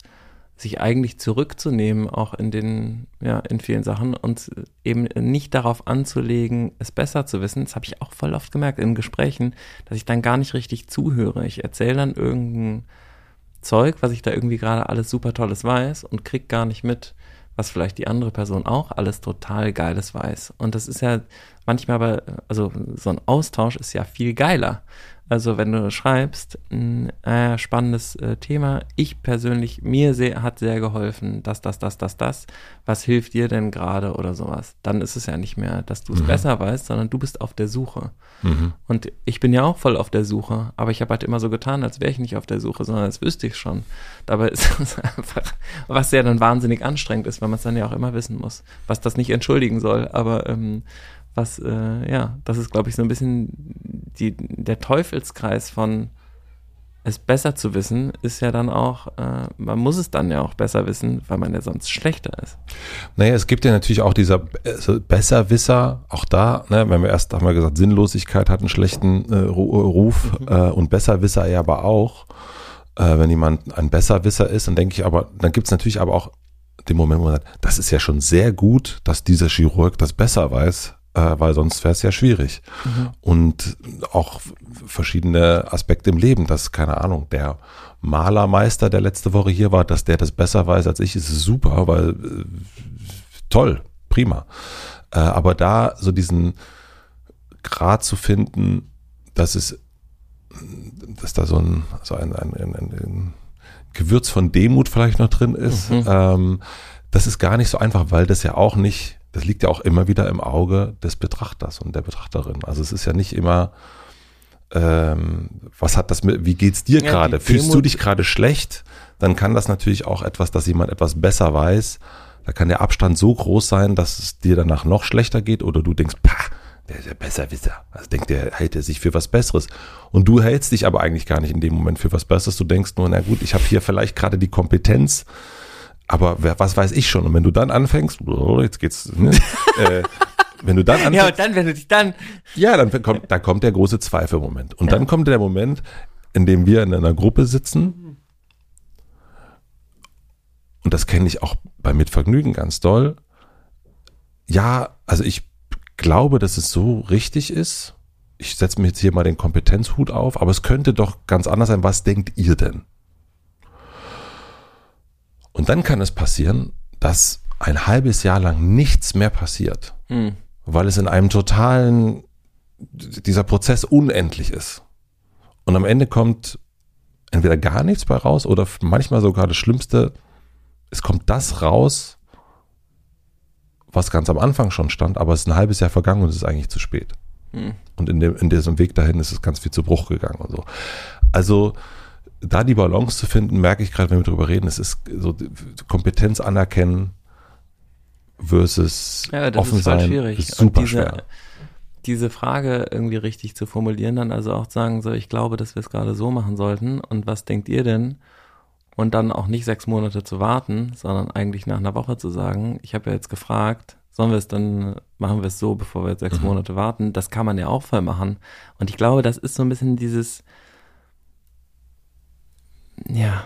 sich eigentlich zurückzunehmen, auch in den, ja, in vielen Sachen und eben nicht darauf anzulegen, es besser zu wissen. Das habe ich auch voll oft gemerkt in Gesprächen, dass ich dann gar nicht richtig zuhöre. Ich erzähle dann irgendein Zeug, was ich da irgendwie gerade alles super Tolles weiß und krieg gar nicht mit, was vielleicht die andere Person auch alles total Geiles weiß. Und das ist ja, manchmal aber, also so ein Austausch ist ja viel geiler. Also wenn du schreibst, ein äh, spannendes äh, Thema, ich persönlich, mir sehr, hat sehr geholfen, das, das, das, das, das, was hilft dir denn gerade oder sowas, dann ist es ja nicht mehr, dass du es mhm. besser weißt, sondern du bist auf der Suche. Mhm. Und ich bin ja auch voll auf der Suche, aber ich habe halt immer so getan, als wäre ich nicht auf der Suche, sondern als wüsste ich schon. Dabei ist es einfach, was ja dann wahnsinnig anstrengend ist, weil man es dann ja auch immer wissen muss, was das nicht entschuldigen soll, aber ähm, was, äh, ja, das ist, glaube ich, so ein bisschen die, der Teufelskreis von es besser zu wissen, ist ja dann auch, äh, man muss es dann ja auch besser wissen, weil man ja sonst schlechter ist. Naja, es gibt ja natürlich auch dieser also Besserwisser, auch da, ne, wenn wir erst, haben wir gesagt, Sinnlosigkeit hat einen schlechten äh, Ruf mhm. äh, und Besserwisser ja aber auch. Äh, wenn jemand ein Besserwisser ist, dann denke ich aber, dann gibt es natürlich aber auch den Moment, wo man sagt, das ist ja schon sehr gut, dass dieser Chirurg das besser weiß, äh, weil sonst wäre es ja schwierig. Mhm. Und auch verschiedene Aspekte im Leben, dass, keine Ahnung, der Malermeister, der letzte Woche hier war, dass der das besser weiß als ich, ist super, weil äh, toll, prima. Äh, aber da so diesen Grad zu finden, dass es, dass da so ein, so ein, ein, ein, ein Gewürz von Demut vielleicht noch drin ist, mhm. ähm, das ist gar nicht so einfach, weil das ja auch nicht das liegt ja auch immer wieder im Auge des Betrachters und der Betrachterin. Also es ist ja nicht immer, ähm, was hat das mit, wie geht's dir ja, gerade? Fühlst du dich gerade schlecht? Dann kann das natürlich auch etwas, dass jemand etwas besser weiß. Da kann der Abstand so groß sein, dass es dir danach noch schlechter geht oder du denkst, pah, der ist ja Besserwisser. Also denkt der, hält er sich für was Besseres. Und du hältst dich aber eigentlich gar nicht in dem Moment für was Besseres. Du denkst nur, na gut, ich habe hier vielleicht gerade die Kompetenz, aber wer, was weiß ich schon? Und wenn du dann anfängst, oh, jetzt geht's, ne, äh, wenn du dann anfängst, ja, und dann, wenn du dich dann, ja, dann kommt, da kommt der große Zweifelmoment. Und ja. dann kommt der Moment, in dem wir in einer Gruppe sitzen. Und das kenne ich auch bei Mitvergnügen ganz doll. Ja, also ich glaube, dass es so richtig ist. Ich setze mir jetzt hier mal den Kompetenzhut auf, aber es könnte doch ganz anders sein. Was denkt ihr denn? Und dann kann es passieren, dass ein halbes Jahr lang nichts mehr passiert, mhm. weil es in einem totalen, dieser Prozess unendlich ist. Und am Ende kommt entweder gar nichts bei raus oder manchmal sogar das Schlimmste, es kommt das raus, was ganz am Anfang schon stand, aber es ist ein halbes Jahr vergangen und es ist eigentlich zu spät. Mhm. Und in, dem, in diesem Weg dahin ist es ganz viel zu Bruch gegangen und so. Also da die Balance zu finden, merke ich gerade, wenn wir darüber reden, es ist so Kompetenz anerkennen versus ja, das offen ist sein, schwierig. ist super diese, schwer. Diese Frage irgendwie richtig zu formulieren, dann also auch sagen, so, ich glaube, dass wir es gerade so machen sollten und was denkt ihr denn? Und dann auch nicht sechs Monate zu warten, sondern eigentlich nach einer Woche zu sagen, ich habe ja jetzt gefragt, sollen wir es dann, machen wir es so, bevor wir jetzt sechs mhm. Monate warten? Das kann man ja auch voll machen. Und ich glaube, das ist so ein bisschen dieses, ja,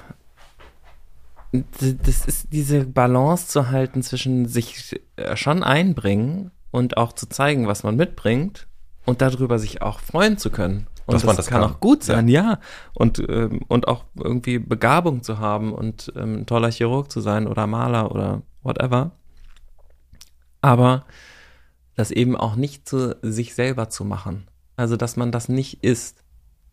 das ist diese Balance zu halten zwischen sich äh, schon einbringen und auch zu zeigen, was man mitbringt und darüber sich auch freuen zu können. Und Dass das, das kann, kann, auch gut sein, ja. ja. Und, ähm, und auch irgendwie Begabung zu haben und ähm, ein toller Chirurg zu sein oder Maler oder whatever. Aber das eben auch nicht zu sich selber zu machen. Also, dass man das nicht ist,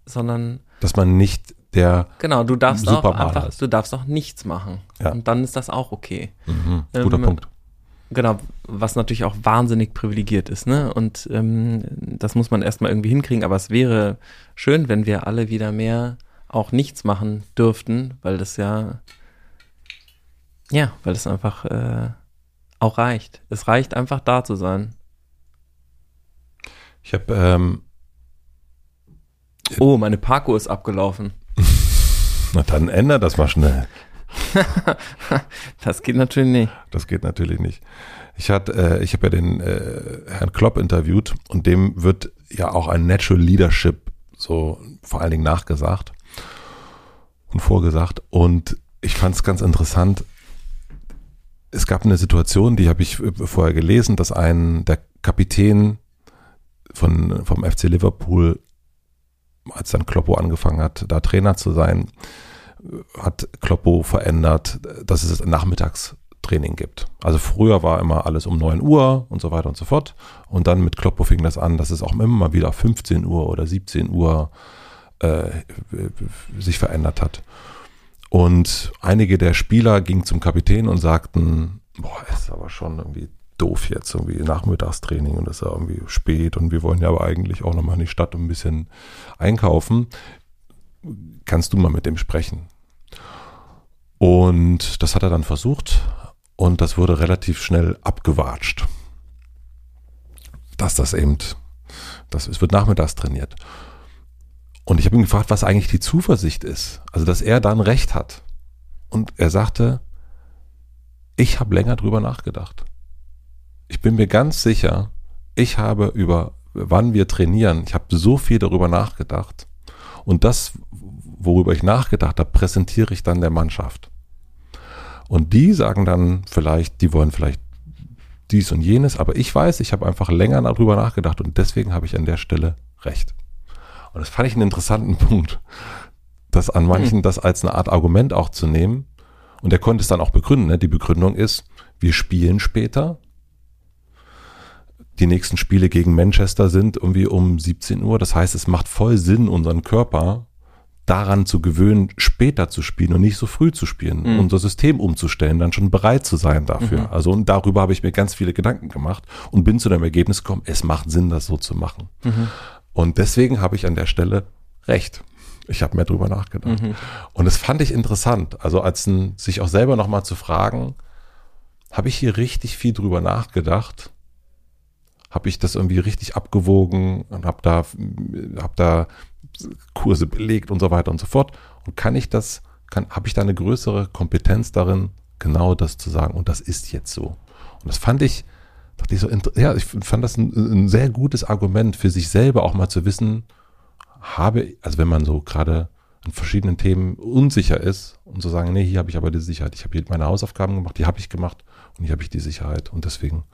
sondern. Dass man nicht der Genau, du darfst auch einfach, ist. du darfst auch nichts machen. Ja. Und dann ist das auch okay. Mhm, guter ähm, Punkt. Genau, was natürlich auch wahnsinnig privilegiert ist, ne? Und ähm, das muss man erstmal irgendwie hinkriegen, aber es wäre schön, wenn wir alle wieder mehr auch nichts machen dürften, weil das ja, ja, weil es einfach äh, auch reicht. Es reicht einfach da zu sein. Ich habe ähm, Oh, meine Parko ist abgelaufen. Na dann ändert das mal schnell. das geht natürlich nicht. Das geht natürlich nicht. Ich hatte, äh, ich habe ja den äh, Herrn Klopp interviewt und dem wird ja auch ein Natural Leadership so vor allen Dingen nachgesagt und vorgesagt. Und ich fand es ganz interessant. Es gab eine Situation, die habe ich vorher gelesen, dass ein der Kapitän von vom FC Liverpool als dann Kloppo angefangen hat, da Trainer zu sein, hat Kloppo verändert, dass es nachmittags Training gibt. Also früher war immer alles um 9 Uhr und so weiter und so fort. Und dann mit Kloppo fing das an, dass es auch immer mal wieder 15 Uhr oder 17 Uhr äh, sich verändert hat. Und einige der Spieler gingen zum Kapitän und sagten, boah, ist aber schon irgendwie doof jetzt, irgendwie Nachmittagstraining und es ist ja irgendwie spät und wir wollen ja aber eigentlich auch nochmal in die Stadt ein bisschen einkaufen. Kannst du mal mit dem sprechen? Und das hat er dann versucht und das wurde relativ schnell abgewatscht. Dass das eben, das, es wird nachmittags trainiert. Und ich habe ihn gefragt, was eigentlich die Zuversicht ist. Also, dass er dann recht hat. Und er sagte, ich habe länger drüber nachgedacht. Ich bin mir ganz sicher, ich habe über wann wir trainieren, ich habe so viel darüber nachgedacht. Und das, worüber ich nachgedacht habe, präsentiere ich dann der Mannschaft. Und die sagen dann vielleicht, die wollen vielleicht dies und jenes, aber ich weiß, ich habe einfach länger darüber nachgedacht und deswegen habe ich an der Stelle recht. Und das fand ich einen interessanten Punkt, das an manchen das als eine Art Argument auch zu nehmen. Und er konnte es dann auch begründen. Ne? Die Begründung ist, wir spielen später. Die nächsten Spiele gegen Manchester sind irgendwie um 17 Uhr. Das heißt, es macht voll Sinn, unseren Körper daran zu gewöhnen, später zu spielen und nicht so früh zu spielen, mhm. unser System umzustellen, dann schon bereit zu sein dafür. Mhm. Also und darüber habe ich mir ganz viele Gedanken gemacht und bin zu dem Ergebnis gekommen, es macht Sinn, das so zu machen. Mhm. Und deswegen habe ich an der Stelle recht. Ich habe mehr drüber nachgedacht. Mhm. Und das fand ich interessant. Also als ein, sich auch selber nochmal zu fragen, habe ich hier richtig viel drüber nachgedacht? Habe ich das irgendwie richtig abgewogen und habe da, hab da Kurse belegt und so weiter und so fort? Und kann ich das, habe ich da eine größere Kompetenz darin, genau das zu sagen? Und das ist jetzt so. Und das fand ich, dachte ich so, ja, ich fand das ein, ein sehr gutes Argument für sich selber auch mal zu wissen, habe, also wenn man so gerade an verschiedenen Themen unsicher ist und zu sagen, nee, hier habe ich aber die Sicherheit. Ich habe hier meine Hausaufgaben gemacht, die habe ich gemacht und hier habe ich die Sicherheit. Und deswegen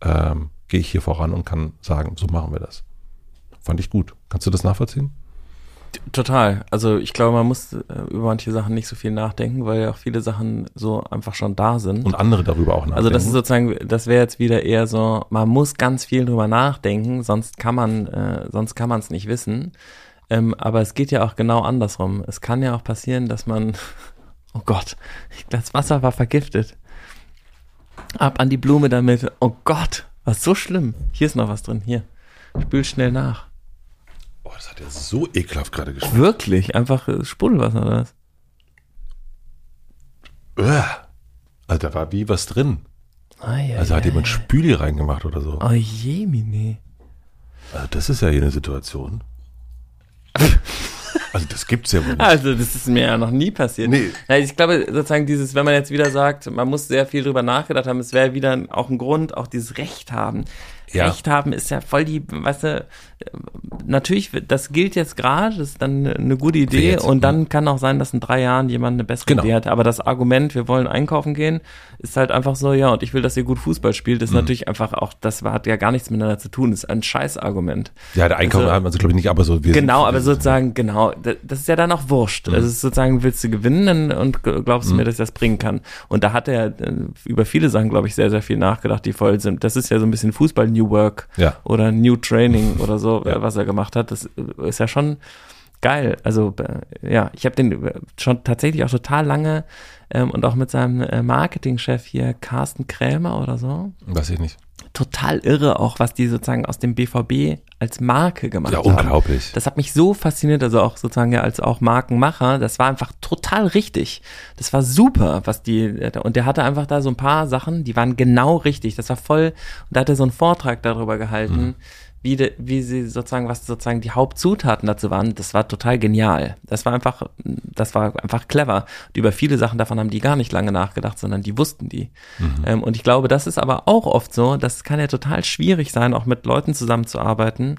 ähm, gehe ich hier voran und kann sagen, so machen wir das. Fand ich gut. Kannst du das nachvollziehen? Total. Also ich glaube, man muss äh, über manche Sachen nicht so viel nachdenken, weil ja auch viele Sachen so einfach schon da sind. Und andere darüber auch nachdenken. Also das ist sozusagen, das wäre jetzt wieder eher so, man muss ganz viel drüber nachdenken, sonst kann man, äh, sonst kann man es nicht wissen. Ähm, aber es geht ja auch genau andersrum. Es kann ja auch passieren, dass man, oh Gott, das Wasser war vergiftet. Ab an die Blume damit. Oh Gott, was so schlimm. Hier ist noch was drin. Hier. Spül schnell nach. Oh, das hat ja so ekelhaft gerade geschmeckt. Wirklich? Einfach äh, Sprudelwasser oder was? Also da war wie was drin. Ah, ja, also hat ja, jemand ja. Spüli reingemacht oder so. Oh je, Mine. Also das ist ja hier eine Situation. Also das gibt's ja wohl nicht. Also das ist mir ja noch nie passiert. Nee. Ich glaube sozusagen dieses, wenn man jetzt wieder sagt, man muss sehr viel drüber nachgedacht haben, es wäre wieder auch ein Grund, auch dieses Recht haben ja. Recht haben ist ja voll die, weißt du, natürlich, das gilt jetzt gerade, das ist dann eine gute Idee jetzt, und dann kann auch sein, dass in drei Jahren jemand eine bessere genau. Idee hat. Aber das Argument, wir wollen einkaufen gehen, ist halt einfach so, ja, und ich will, dass ihr gut Fußball spielt, ist mhm. natürlich einfach auch, das hat ja gar nichts miteinander zu tun, ist ein Scheißargument. Ja, der Einkaufen also, haben wir also, glaube ich nicht, aber so. Wir genau, aber sozusagen, genau, das ist ja dann auch wurscht. Mhm. Also sozusagen, willst du gewinnen und glaubst du mhm. mir, dass ich das bringen kann? Und da hat er äh, über viele Sachen, glaube ich, sehr, sehr viel nachgedacht, die voll sind. Das ist ja so ein bisschen Fußball New Work ja. oder New Training oder so, ja. was er gemacht hat. Das ist ja schon geil. Also äh, ja, ich habe den schon tatsächlich auch total lange ähm, und auch mit seinem äh, Marketingchef hier Carsten Krämer oder so. Weiß ich nicht total irre, auch was die sozusagen aus dem BVB als Marke gemacht ja, haben. Ja, unglaublich. Das hat mich so fasziniert, also auch sozusagen ja als auch Markenmacher. Das war einfach total richtig. Das war super, was die, und der hatte einfach da so ein paar Sachen, die waren genau richtig. Das war voll, und da hat er so einen Vortrag darüber gehalten. Mhm wie, de, wie sie sozusagen, was sozusagen die Hauptzutaten dazu waren, das war total genial. Das war einfach, das war einfach clever. Und über viele Sachen davon haben die gar nicht lange nachgedacht, sondern die wussten die. Mhm. Ähm, und ich glaube, das ist aber auch oft so, das kann ja total schwierig sein, auch mit Leuten zusammenzuarbeiten,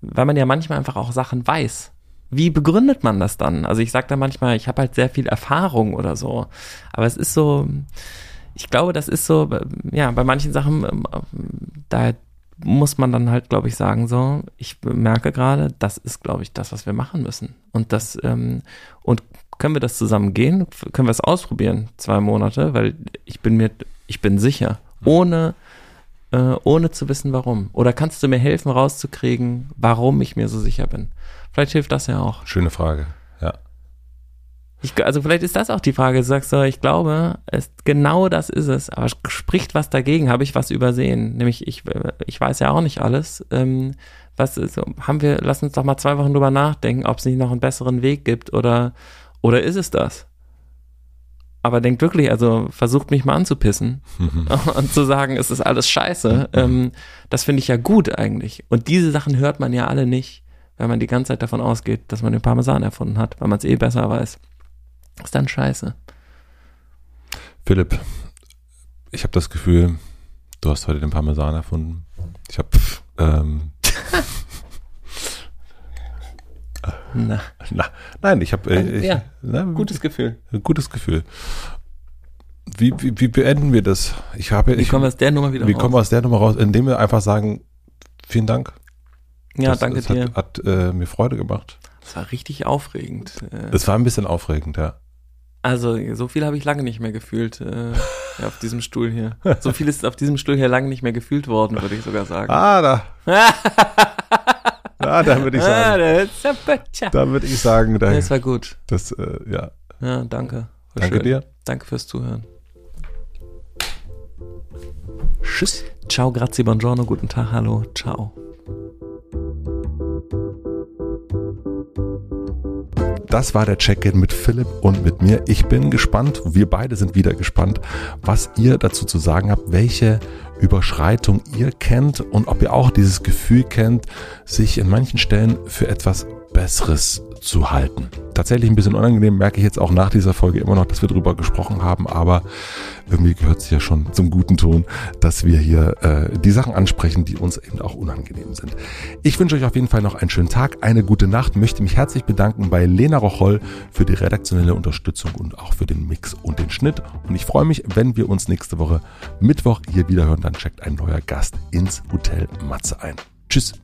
weil man ja manchmal einfach auch Sachen weiß. Wie begründet man das dann? Also ich sage da manchmal, ich habe halt sehr viel Erfahrung oder so. Aber es ist so, ich glaube, das ist so, ja, bei manchen Sachen, ähm, da muss man dann halt, glaube ich, sagen, so, ich merke gerade, das ist, glaube ich, das, was wir machen müssen. Und das, ähm, und können wir das zusammen gehen? Können wir es ausprobieren? Zwei Monate, weil ich bin mir, ich bin sicher, ohne, äh, ohne zu wissen, warum. Oder kannst du mir helfen, rauszukriegen, warum ich mir so sicher bin? Vielleicht hilft das ja auch. Schöne Frage. Ich, also vielleicht ist das auch die Frage. Du sagst so, ich glaube, es, genau das ist es. Aber spricht was dagegen? Habe ich was übersehen? Nämlich, ich, ich weiß ja auch nicht alles. Ähm, was ist, haben wir, lass uns doch mal zwei Wochen drüber nachdenken, ob es nicht noch einen besseren Weg gibt oder, oder ist es das? Aber denkt wirklich, also versucht mich mal anzupissen Mhm. und zu sagen, es ist alles scheiße. Ähm, das finde ich ja gut eigentlich. Und diese Sachen hört man ja alle nicht, wenn man die ganze Zeit davon ausgeht, dass man den Parmesan erfunden hat, weil man es eh besser weiß. Ist dann scheiße. Philipp, ich habe das Gefühl, du hast heute den Parmesan erfunden. Ich habe, ähm, Na, na, nein, ich habe, äh, Ja, na, gutes Gefühl. Gutes Gefühl. Wie, wie, wie beenden wir das? Ich habe, Wie ich, kommen wir aus der Nummer wieder wie raus? kommen wir aus der Nummer raus? Indem wir einfach sagen, vielen Dank. ja, das, danke das dir. Hat, hat äh, mir Freude gemacht. Das war richtig aufregend. Es war ein bisschen aufregend, ja. Also, so viel habe ich lange nicht mehr gefühlt äh, auf diesem Stuhl hier. So viel ist auf diesem Stuhl hier lange nicht mehr gefühlt worden, würde ich sogar sagen. Ah, da. Ah, da würde ich Ah, sagen. bitter. Da würde ich sagen, da, Das war gut. das, äh, ja. Ja, danke. War Danke schön. dir. Danke fürs Zuhören. Tschüss. Ciao, grazie, buongiorno, guten Tag, hallo, ciao. Das war der Check-in mit Philipp und mit mir. Ich bin gespannt, wir beide sind wieder gespannt, was ihr dazu zu sagen habt, welche Überschreitung ihr kennt und ob ihr auch dieses Gefühl kennt, sich in manchen Stellen für etwas Besseres zu halten. Tatsächlich ein bisschen unangenehm, merke ich jetzt auch nach dieser Folge immer noch, dass wir drüber gesprochen haben, aber irgendwie gehört es ja schon zum guten Ton, dass wir hier äh, die Sachen ansprechen, die uns eben auch unangenehm sind. Ich wünsche euch auf jeden Fall noch einen schönen Tag, eine gute Nacht, möchte mich herzlich bedanken bei Lena Rocholl für die redaktionelle Unterstützung und auch für den Mix und den Schnitt. Und ich freue mich, wenn wir uns nächste Woche Mittwoch hier wieder hören, dann checkt ein neuer Gast ins Hotel Matze ein. Tschüss.